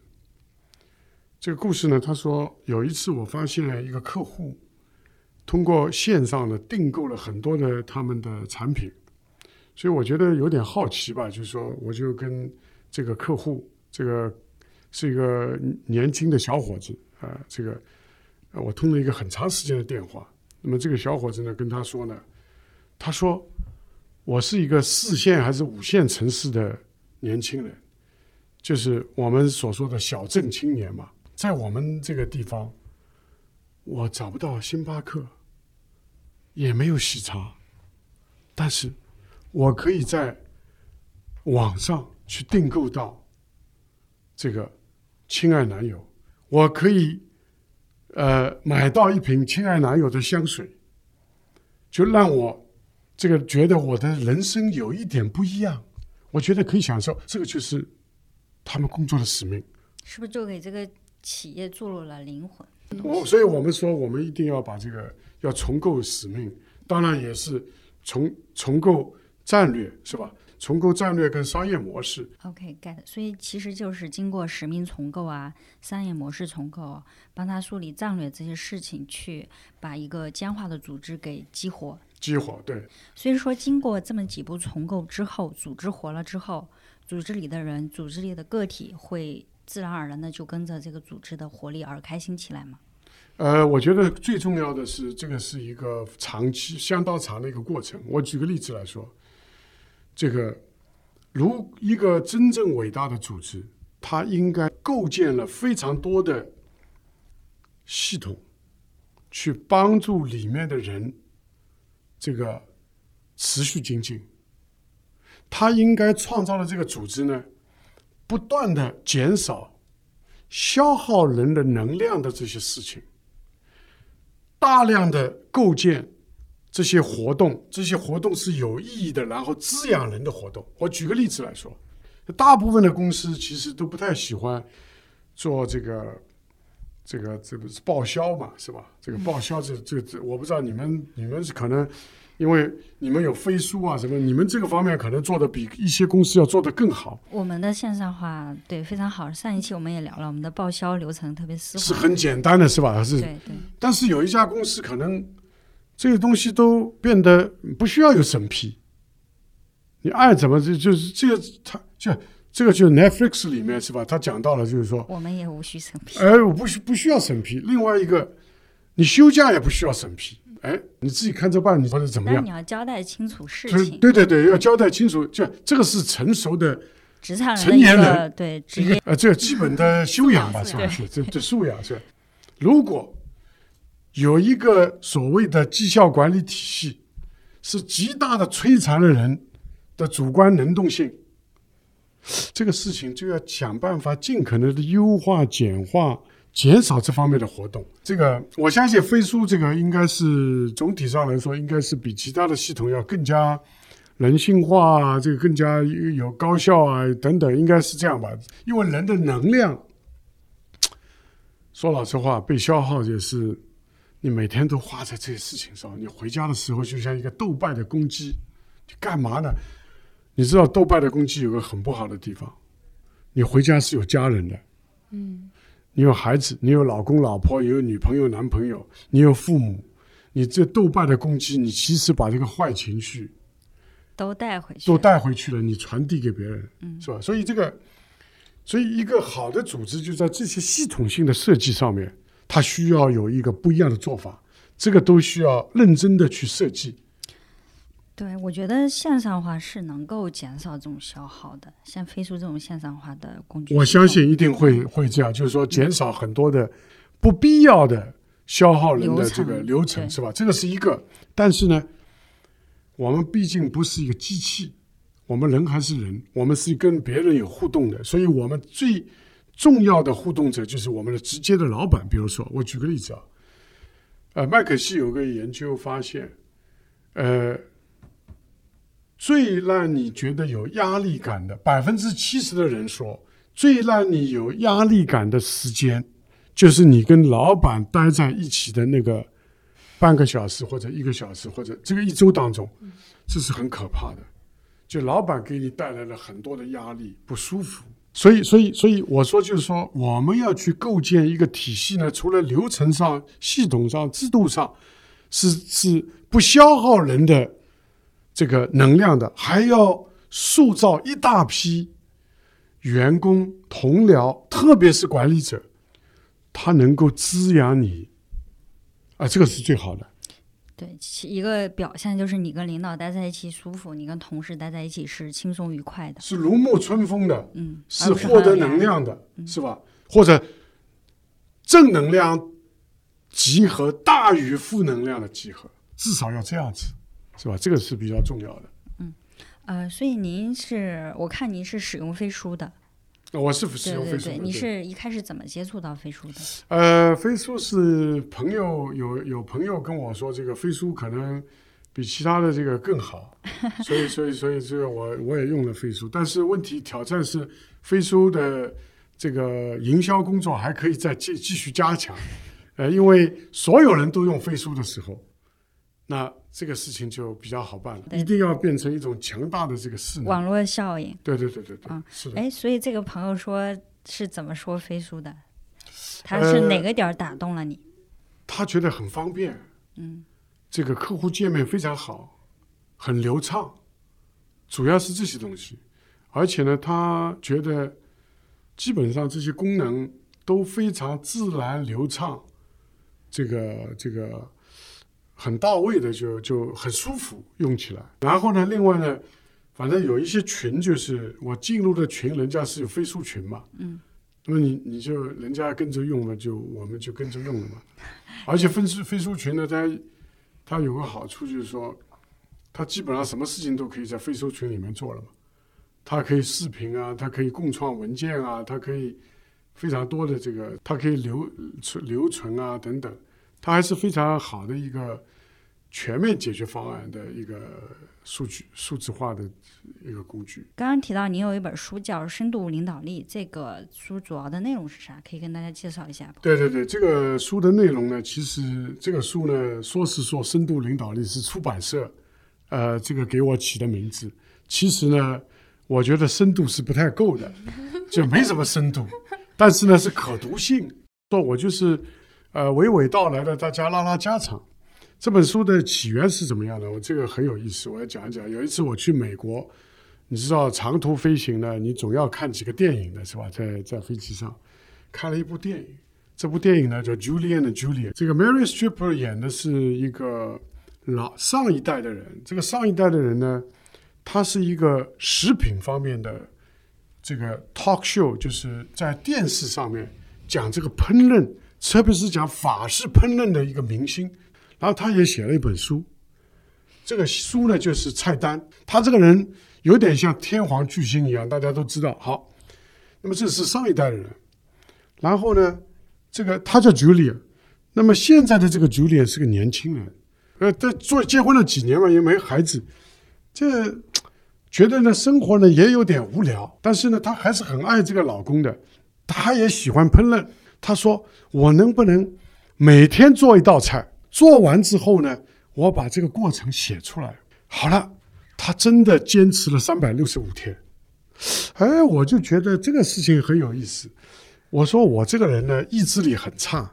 Speaker 1: 这个故事呢，他说有一次我发现了一个客户通过线上呢订购了很多的他们的产品，所以我觉得有点好奇吧，就是说我就跟这个客户，这个是一个年轻的小伙子啊、这个呃我通了一个很长时间的电话。那么这个小伙子呢跟他说呢，他说我是一个四线还是五线城市的年轻人，就是我们所说的小镇青年嘛，在我们这个地方，我找不到星巴克，也没有喜茶，但是我可以在网上去订购到这个亲爱男友，我可以呃买到一瓶亲爱男友的香水，就让我这个觉得我的人生有一点不一样，我觉得可以享受，这个就是他们工作的使命。
Speaker 3: 是不是就给这个企业注入了灵魂？
Speaker 1: 我所以，我们说，我们一定要把这个要重构使命，当然也是重重构战略，是吧？重构战略跟商业模式
Speaker 3: ，OK，get、所以其实就是经过使命重构啊、商业模式重构啊，帮他梳理战略这些事情，去把一个僵化的组织给激活。
Speaker 1: 激活，对，
Speaker 3: 所以说，经过这么几步重构之后，组织活了之后，组织里的人、组织里的个体会自然而然的就跟着这个组织的活力而开心起来嘛？
Speaker 1: 呃，我觉得最重要的是，这个是一个长期、相当长的一个过程。我举个例子来说，这个如一个真正伟大的组织，它应该构建了非常多的系统，去帮助里面的人这个持续精进。它应该创造的这个组织呢，不断的减少消耗人的能量的这些事情。大量的构建这些活动，这些活动是有意义的，然后滋养人的活动。我举个例子来说，大部分的公司其实都不太喜欢做这个，这个这不是报销嘛，是吧？这个报销，这这这，我不知道你们你们是可能。因为你们有飞书啊什么，你们这个方面可能做的比一些公司要做的更好。
Speaker 3: 我们的线上化对非常好，上一期我们也聊了，我们的报销流程特别丝滑，
Speaker 1: 是很简单的，是吧？是。
Speaker 3: 对对。
Speaker 1: 但是有一家公司可能这个东西都变得不需要有审批，你爱怎么就就是这个，他就这个就 Netflix 里面是吧？他讲到了就是说，
Speaker 3: 我们也无需审批。
Speaker 1: 哎，我不需不需要审批。另外一个，你休假也不需要审批。哎，你自己看着办，你或者怎么样？
Speaker 3: 你要交代清楚事
Speaker 1: 情。对对对，要交代清楚，就这个是成熟的
Speaker 3: 职场
Speaker 1: 成年人
Speaker 3: 对
Speaker 1: 职业呃，这基本的 修养吧，是吧？是这这素养是。如果有一个所谓的绩效管理体系，是极大的摧残了人的主观能动性，这个事情就要想办法尽可能的优化简化。减少这方面的活动，这个我相信飞书这个应该是总体上来说，应该是比其他的系统要更加人性化啊，这个更加有高效啊等等，应该是这样吧？因为人的能量，说老实话，被消耗也是你每天都花在这些事情上，你回家的时候就像一个斗败的公鸡，你干嘛呢？你知道斗败的公鸡有个很不好的地方，你回家是有家人的，嗯。你有孩子，你有老公老婆，有女朋友男朋友，你有父母，你这斗败的公鸡，你其实把这个坏情绪
Speaker 3: 都带回去，
Speaker 1: 都带回去了，你传递给别人，嗯，是吧？所以这个，所以一个好的组织就在这些系统性的设计上面，它需要有一个不一样的做法，这个都需要认真的去设计。
Speaker 3: 对，我觉得线上化是能够减少这种消耗的，像飞书这种线上化的工具，
Speaker 1: 我相信一定会会这样，就是说减少很多的不必要的消耗人的这个流程，是吧？这个是一个，但是呢，我们毕竟不是一个机器，我们人还是人，我们是跟别人有互动的，所以我们最重要的互动者就是我们的直接的老板。比如说，我举个例子啊，呃，麦肯锡有个研究发现，呃。最让你觉得有压力感的百分之七十的人说，最让你有压力感的时间，就是你跟老板待在一起的那个半个小时或者一个小时或者这个一周当中，这是很可怕的。就老板给你带来了很多的压力，不舒服。所以，所以，所以我说就是说，我们要去构建一个体系呢，除了流程上、系统上、制度上，是是不消耗人的。这个能量的，还要塑造一大批员工同僚，特别是管理者，他能够滋养你，啊，这个是最好的。
Speaker 3: 对，一个表现就是你跟领导待在一起舒服，你跟同事待在一起是轻松愉快的，
Speaker 1: 是如沐春风的，嗯，是获得能量的，是吧？或者正能量集合大于负能量的集合，至少要这样子。是吧？这个是比较重要的。
Speaker 3: 嗯，呃，所以您是，我看您是使用飞书的。
Speaker 1: 我是使用飞书。
Speaker 3: 对对对，你是一开始怎么接触到飞书的？
Speaker 1: 呃，飞书是朋友有有朋友跟我说，这个飞书可能比其他的这个更好，所以所以所以这个我我也用了飞书。但是问题挑战是，飞书的这个营销工作还可以再继继续加强。呃，因为所有人都用飞书的时候，那。这个事情就比较好办了，一定要变成一种强大的这个势能。
Speaker 3: 网络效应。
Speaker 1: 对对对对对，啊，是的。
Speaker 3: 哎，所以这个朋友说是怎么说飞书的？他是哪个点儿打动了你？
Speaker 1: 他觉得很方便，嗯，这个客户界面非常好，很流畅，主要是这些东西。而且呢，他觉得基本上这些功能都非常自然流畅，这个这个很到位的就，就很舒服用起来。然后呢，另外呢，反正有一些群，就是我进入的群，人家是有飞书群嘛，
Speaker 3: 嗯，
Speaker 1: 那么你你就人家跟着用了，就我们就跟着用了嘛。而且飞书飞书群呢，它它有个好处就是说，它基本上什么事情都可以在飞书群里面做了嘛。它可以视频啊，它可以共创文件啊，它可以非常多的这个，它可以留存留存啊等等，它还是非常好的一个全面解决方案的一个数据数字化的一个工具。
Speaker 3: 刚刚提到您有一本书叫《深度领导力》，这个书主要的内容是啥？可以跟大家介绍一下？
Speaker 1: 对对对，这个书的内容呢，其实这个书呢，说是说深度领导力是出版社呃这个给我起的名字，其实呢。我觉得深度是不太够的，就没什么深度，但是呢是可读性。说我就是呃娓娓道来的，大家拉拉家常。这本书的起源是怎么样的？我这个很有意思，我要讲一讲。有一次我去美国，你知道长途飞行呢，你总要看几个电影的是吧？在在飞机上看了一部电影，这部电影呢叫《Julian 的 Julia》，这个 Mary Streep 演的是一个老上一代的人，这个上一代的人呢。他是一个食品方面的这个 talk show，就是在电视上面讲这个烹饪，特别是讲法式烹饪的一个明星。然后他也写了一本书，这个书呢就是菜单。他这个人有点像天皇巨星一样，大家都知道。好，那么这是上一代的人。然后呢，这个他叫 Julia，那么现在的这个 Julia 是个年轻人，呃，他做结婚了几年嘛，也没孩子。这觉得呢，生活呢也有点无聊，但是呢，她还是很爱这个老公的，她也喜欢烹饪。她说：“我能不能每天做一道菜？做完之后呢，我把这个过程写出来。”好了，他真的坚持了三百六十五天。哎，我就觉得这个事情很有意思。我说我这个人呢，意志力很差，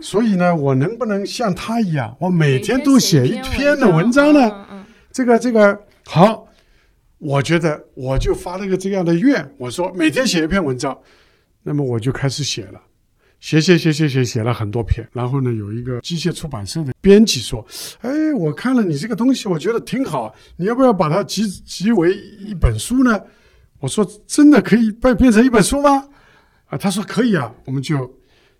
Speaker 1: 所以呢，我能不能像他一样，我每天都写一篇的文章呢？这个这个好，我觉得我就发了个这样的愿，我说每天写一篇文章，那么我就开始写了，写写写写写写了很多篇，然后呢，有一个机械出版社的编辑说，哎，我看了你这个东西，我觉得挺好，你要不要把它集集为一本书呢？我说真的可以变变成一本书吗？啊，他说可以啊，我们就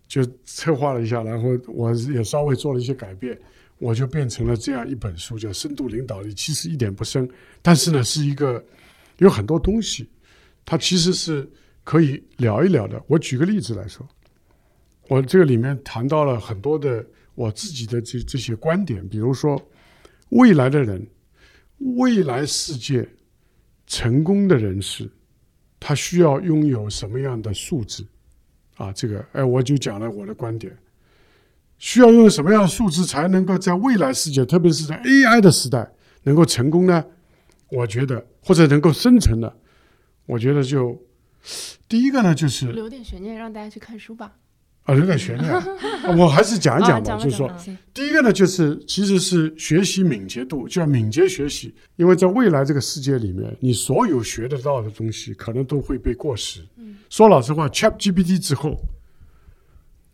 Speaker 1: 就策划了一下，然后我也稍微做了一些改变。我就变成了这样一本书，叫《深度领导力》，其实一点不深，但是呢，是一个有很多东西，它其实是可以聊一聊的。我举个例子来说，我这个里面谈到了很多的我自己的这这些观点，比如说未来的人，未来世界成功的人士，他需要拥有什么样的素质啊？这个，哎，我就讲了我的观点。需要用什么样的素质才能够在未来世界，特别是在 AI 的时代能够成功呢？我觉得或者能够生存的，我觉得就第一个呢，就是
Speaker 4: 留点悬念，让大家去看书吧。
Speaker 1: 啊，留点悬念，我还是讲一讲吧。就是说，第一个呢，就是其实是学习敏捷度，叫敏捷学习，因为在未来这个世界里面，你所有学得到的东西可能都会被过时。说老实话，ChatGPT 之后。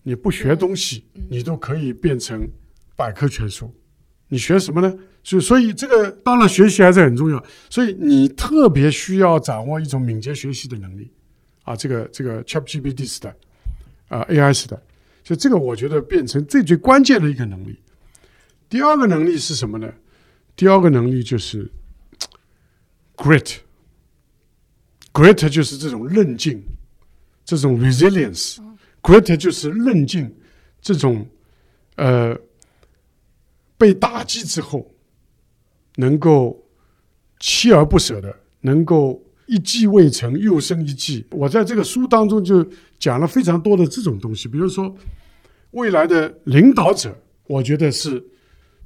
Speaker 1: 你不学东西，你都可以变成百科全书。你学什么呢？所以，所以这个当然学习还是很重要。所以你特别需要掌握一种敏捷学习的能力啊！这个这个 ChatGPT 时代啊，AI 时代，所以这个我觉得变成最最关键的一个能力。第二个能力是什么呢？第二个能力就是 Grit，Grit 就是这种韧劲，这种 Resilience。Grit 就是韧劲，这种呃被打击之后能够锲而不舍的，能够一计未成又生一计。我在这个书当中就讲了非常多的这种东西，比如说未来的领导者，我觉得是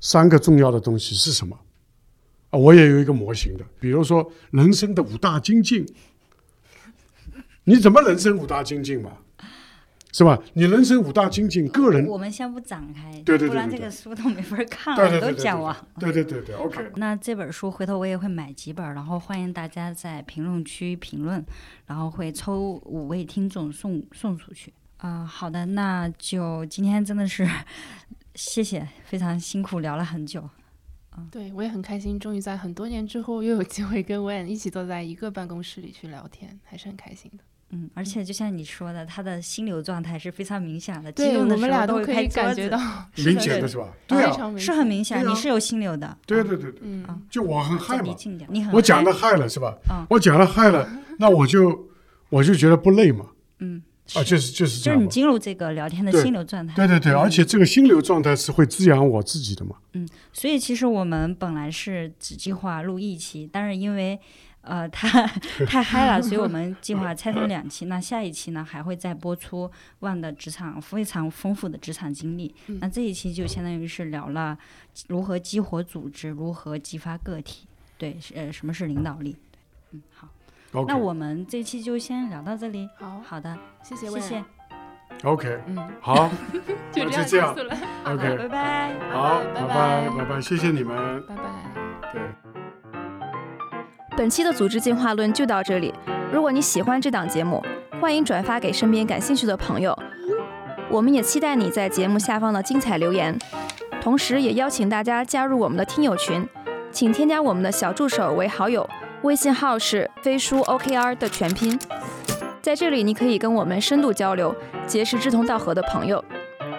Speaker 1: 三个重要的东西是什么啊？我也有一个模型的，比如说人生的五大精进，你怎么人生五大精进嘛？是吧？你人生五大精进，个人
Speaker 3: 我们先不展开，
Speaker 1: 对对对，
Speaker 3: 不然这个书都没法看了，都讲完。
Speaker 1: 对对对对，OK。
Speaker 3: 那这本书回头我也会买几本，然后欢迎大家在评论区评论，然后会抽五位听众送送出去。啊、好的，那就今天真的是 谢谢，非常辛苦，聊了很久。
Speaker 4: 对我也很开心，终于在很多年之后又有机会跟 Wen 一起坐在一个办公室里去聊天，还是很开心的。
Speaker 3: 嗯，而且就像你说的，他的心流状态是非常明显的，激
Speaker 4: 对，
Speaker 3: 动的
Speaker 4: 我们俩
Speaker 3: 时候都会
Speaker 4: 可以
Speaker 3: 拍桌子
Speaker 4: 感觉到，
Speaker 1: 明显的是吧？对啊，
Speaker 4: 非常明
Speaker 3: 是很明显，你是有心流的。
Speaker 1: 对对对对，就我很害嘛，
Speaker 3: 你很嗨
Speaker 1: 我讲的害了是吧
Speaker 3: 嗯？
Speaker 1: 我讲了害了，那我就我就觉得不累嘛，
Speaker 3: 嗯，
Speaker 1: 啊，就是就是这
Speaker 3: 就是。你进入这个聊天的心流状态。
Speaker 1: 对对对，而且这个心流状态是会滋养我自己的嘛。
Speaker 3: 嗯所以其实我们本来是只计划录一期，但是因为呃他太嗨了，所以我们计划拆成 两期。那下一期呢还会再播出万的职场非常丰富的职场经历。
Speaker 4: 嗯
Speaker 3: 那这一期就相当于是聊了如何激活组织，如何激发个体，对，是呃什么是领导力。嗯，好那我们这期就先聊到这里。
Speaker 4: 好，
Speaker 3: 好的，
Speaker 4: 谢谢
Speaker 3: 谢谢
Speaker 1: ，OK，
Speaker 4: 嗯，
Speaker 1: 好
Speaker 4: 就这样
Speaker 1: 那就这样
Speaker 4: 结束了
Speaker 1: ，OK，
Speaker 3: 拜拜。
Speaker 1: 好，
Speaker 4: 拜
Speaker 1: 拜拜拜，谢谢你们。
Speaker 4: 拜拜。
Speaker 1: 对。
Speaker 2: 本期的组织进化论就到这里。如果你喜欢这档节目，欢迎转发给身边感兴趣的朋友。我们也期待你在节目下方的精彩留言，同时也邀请大家加入我们的听友群，请添加我们的小助手为好友，微信号是飞书 OKR 的全拼。在这里，你可以跟我们深度交流，结识志同道合的朋友。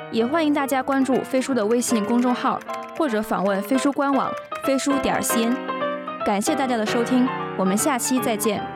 Speaker 2: 也欢迎大家关注飞书的微信公众号，或者访问飞书官网飞书点 cn。感谢大家的收听，我们下期再见。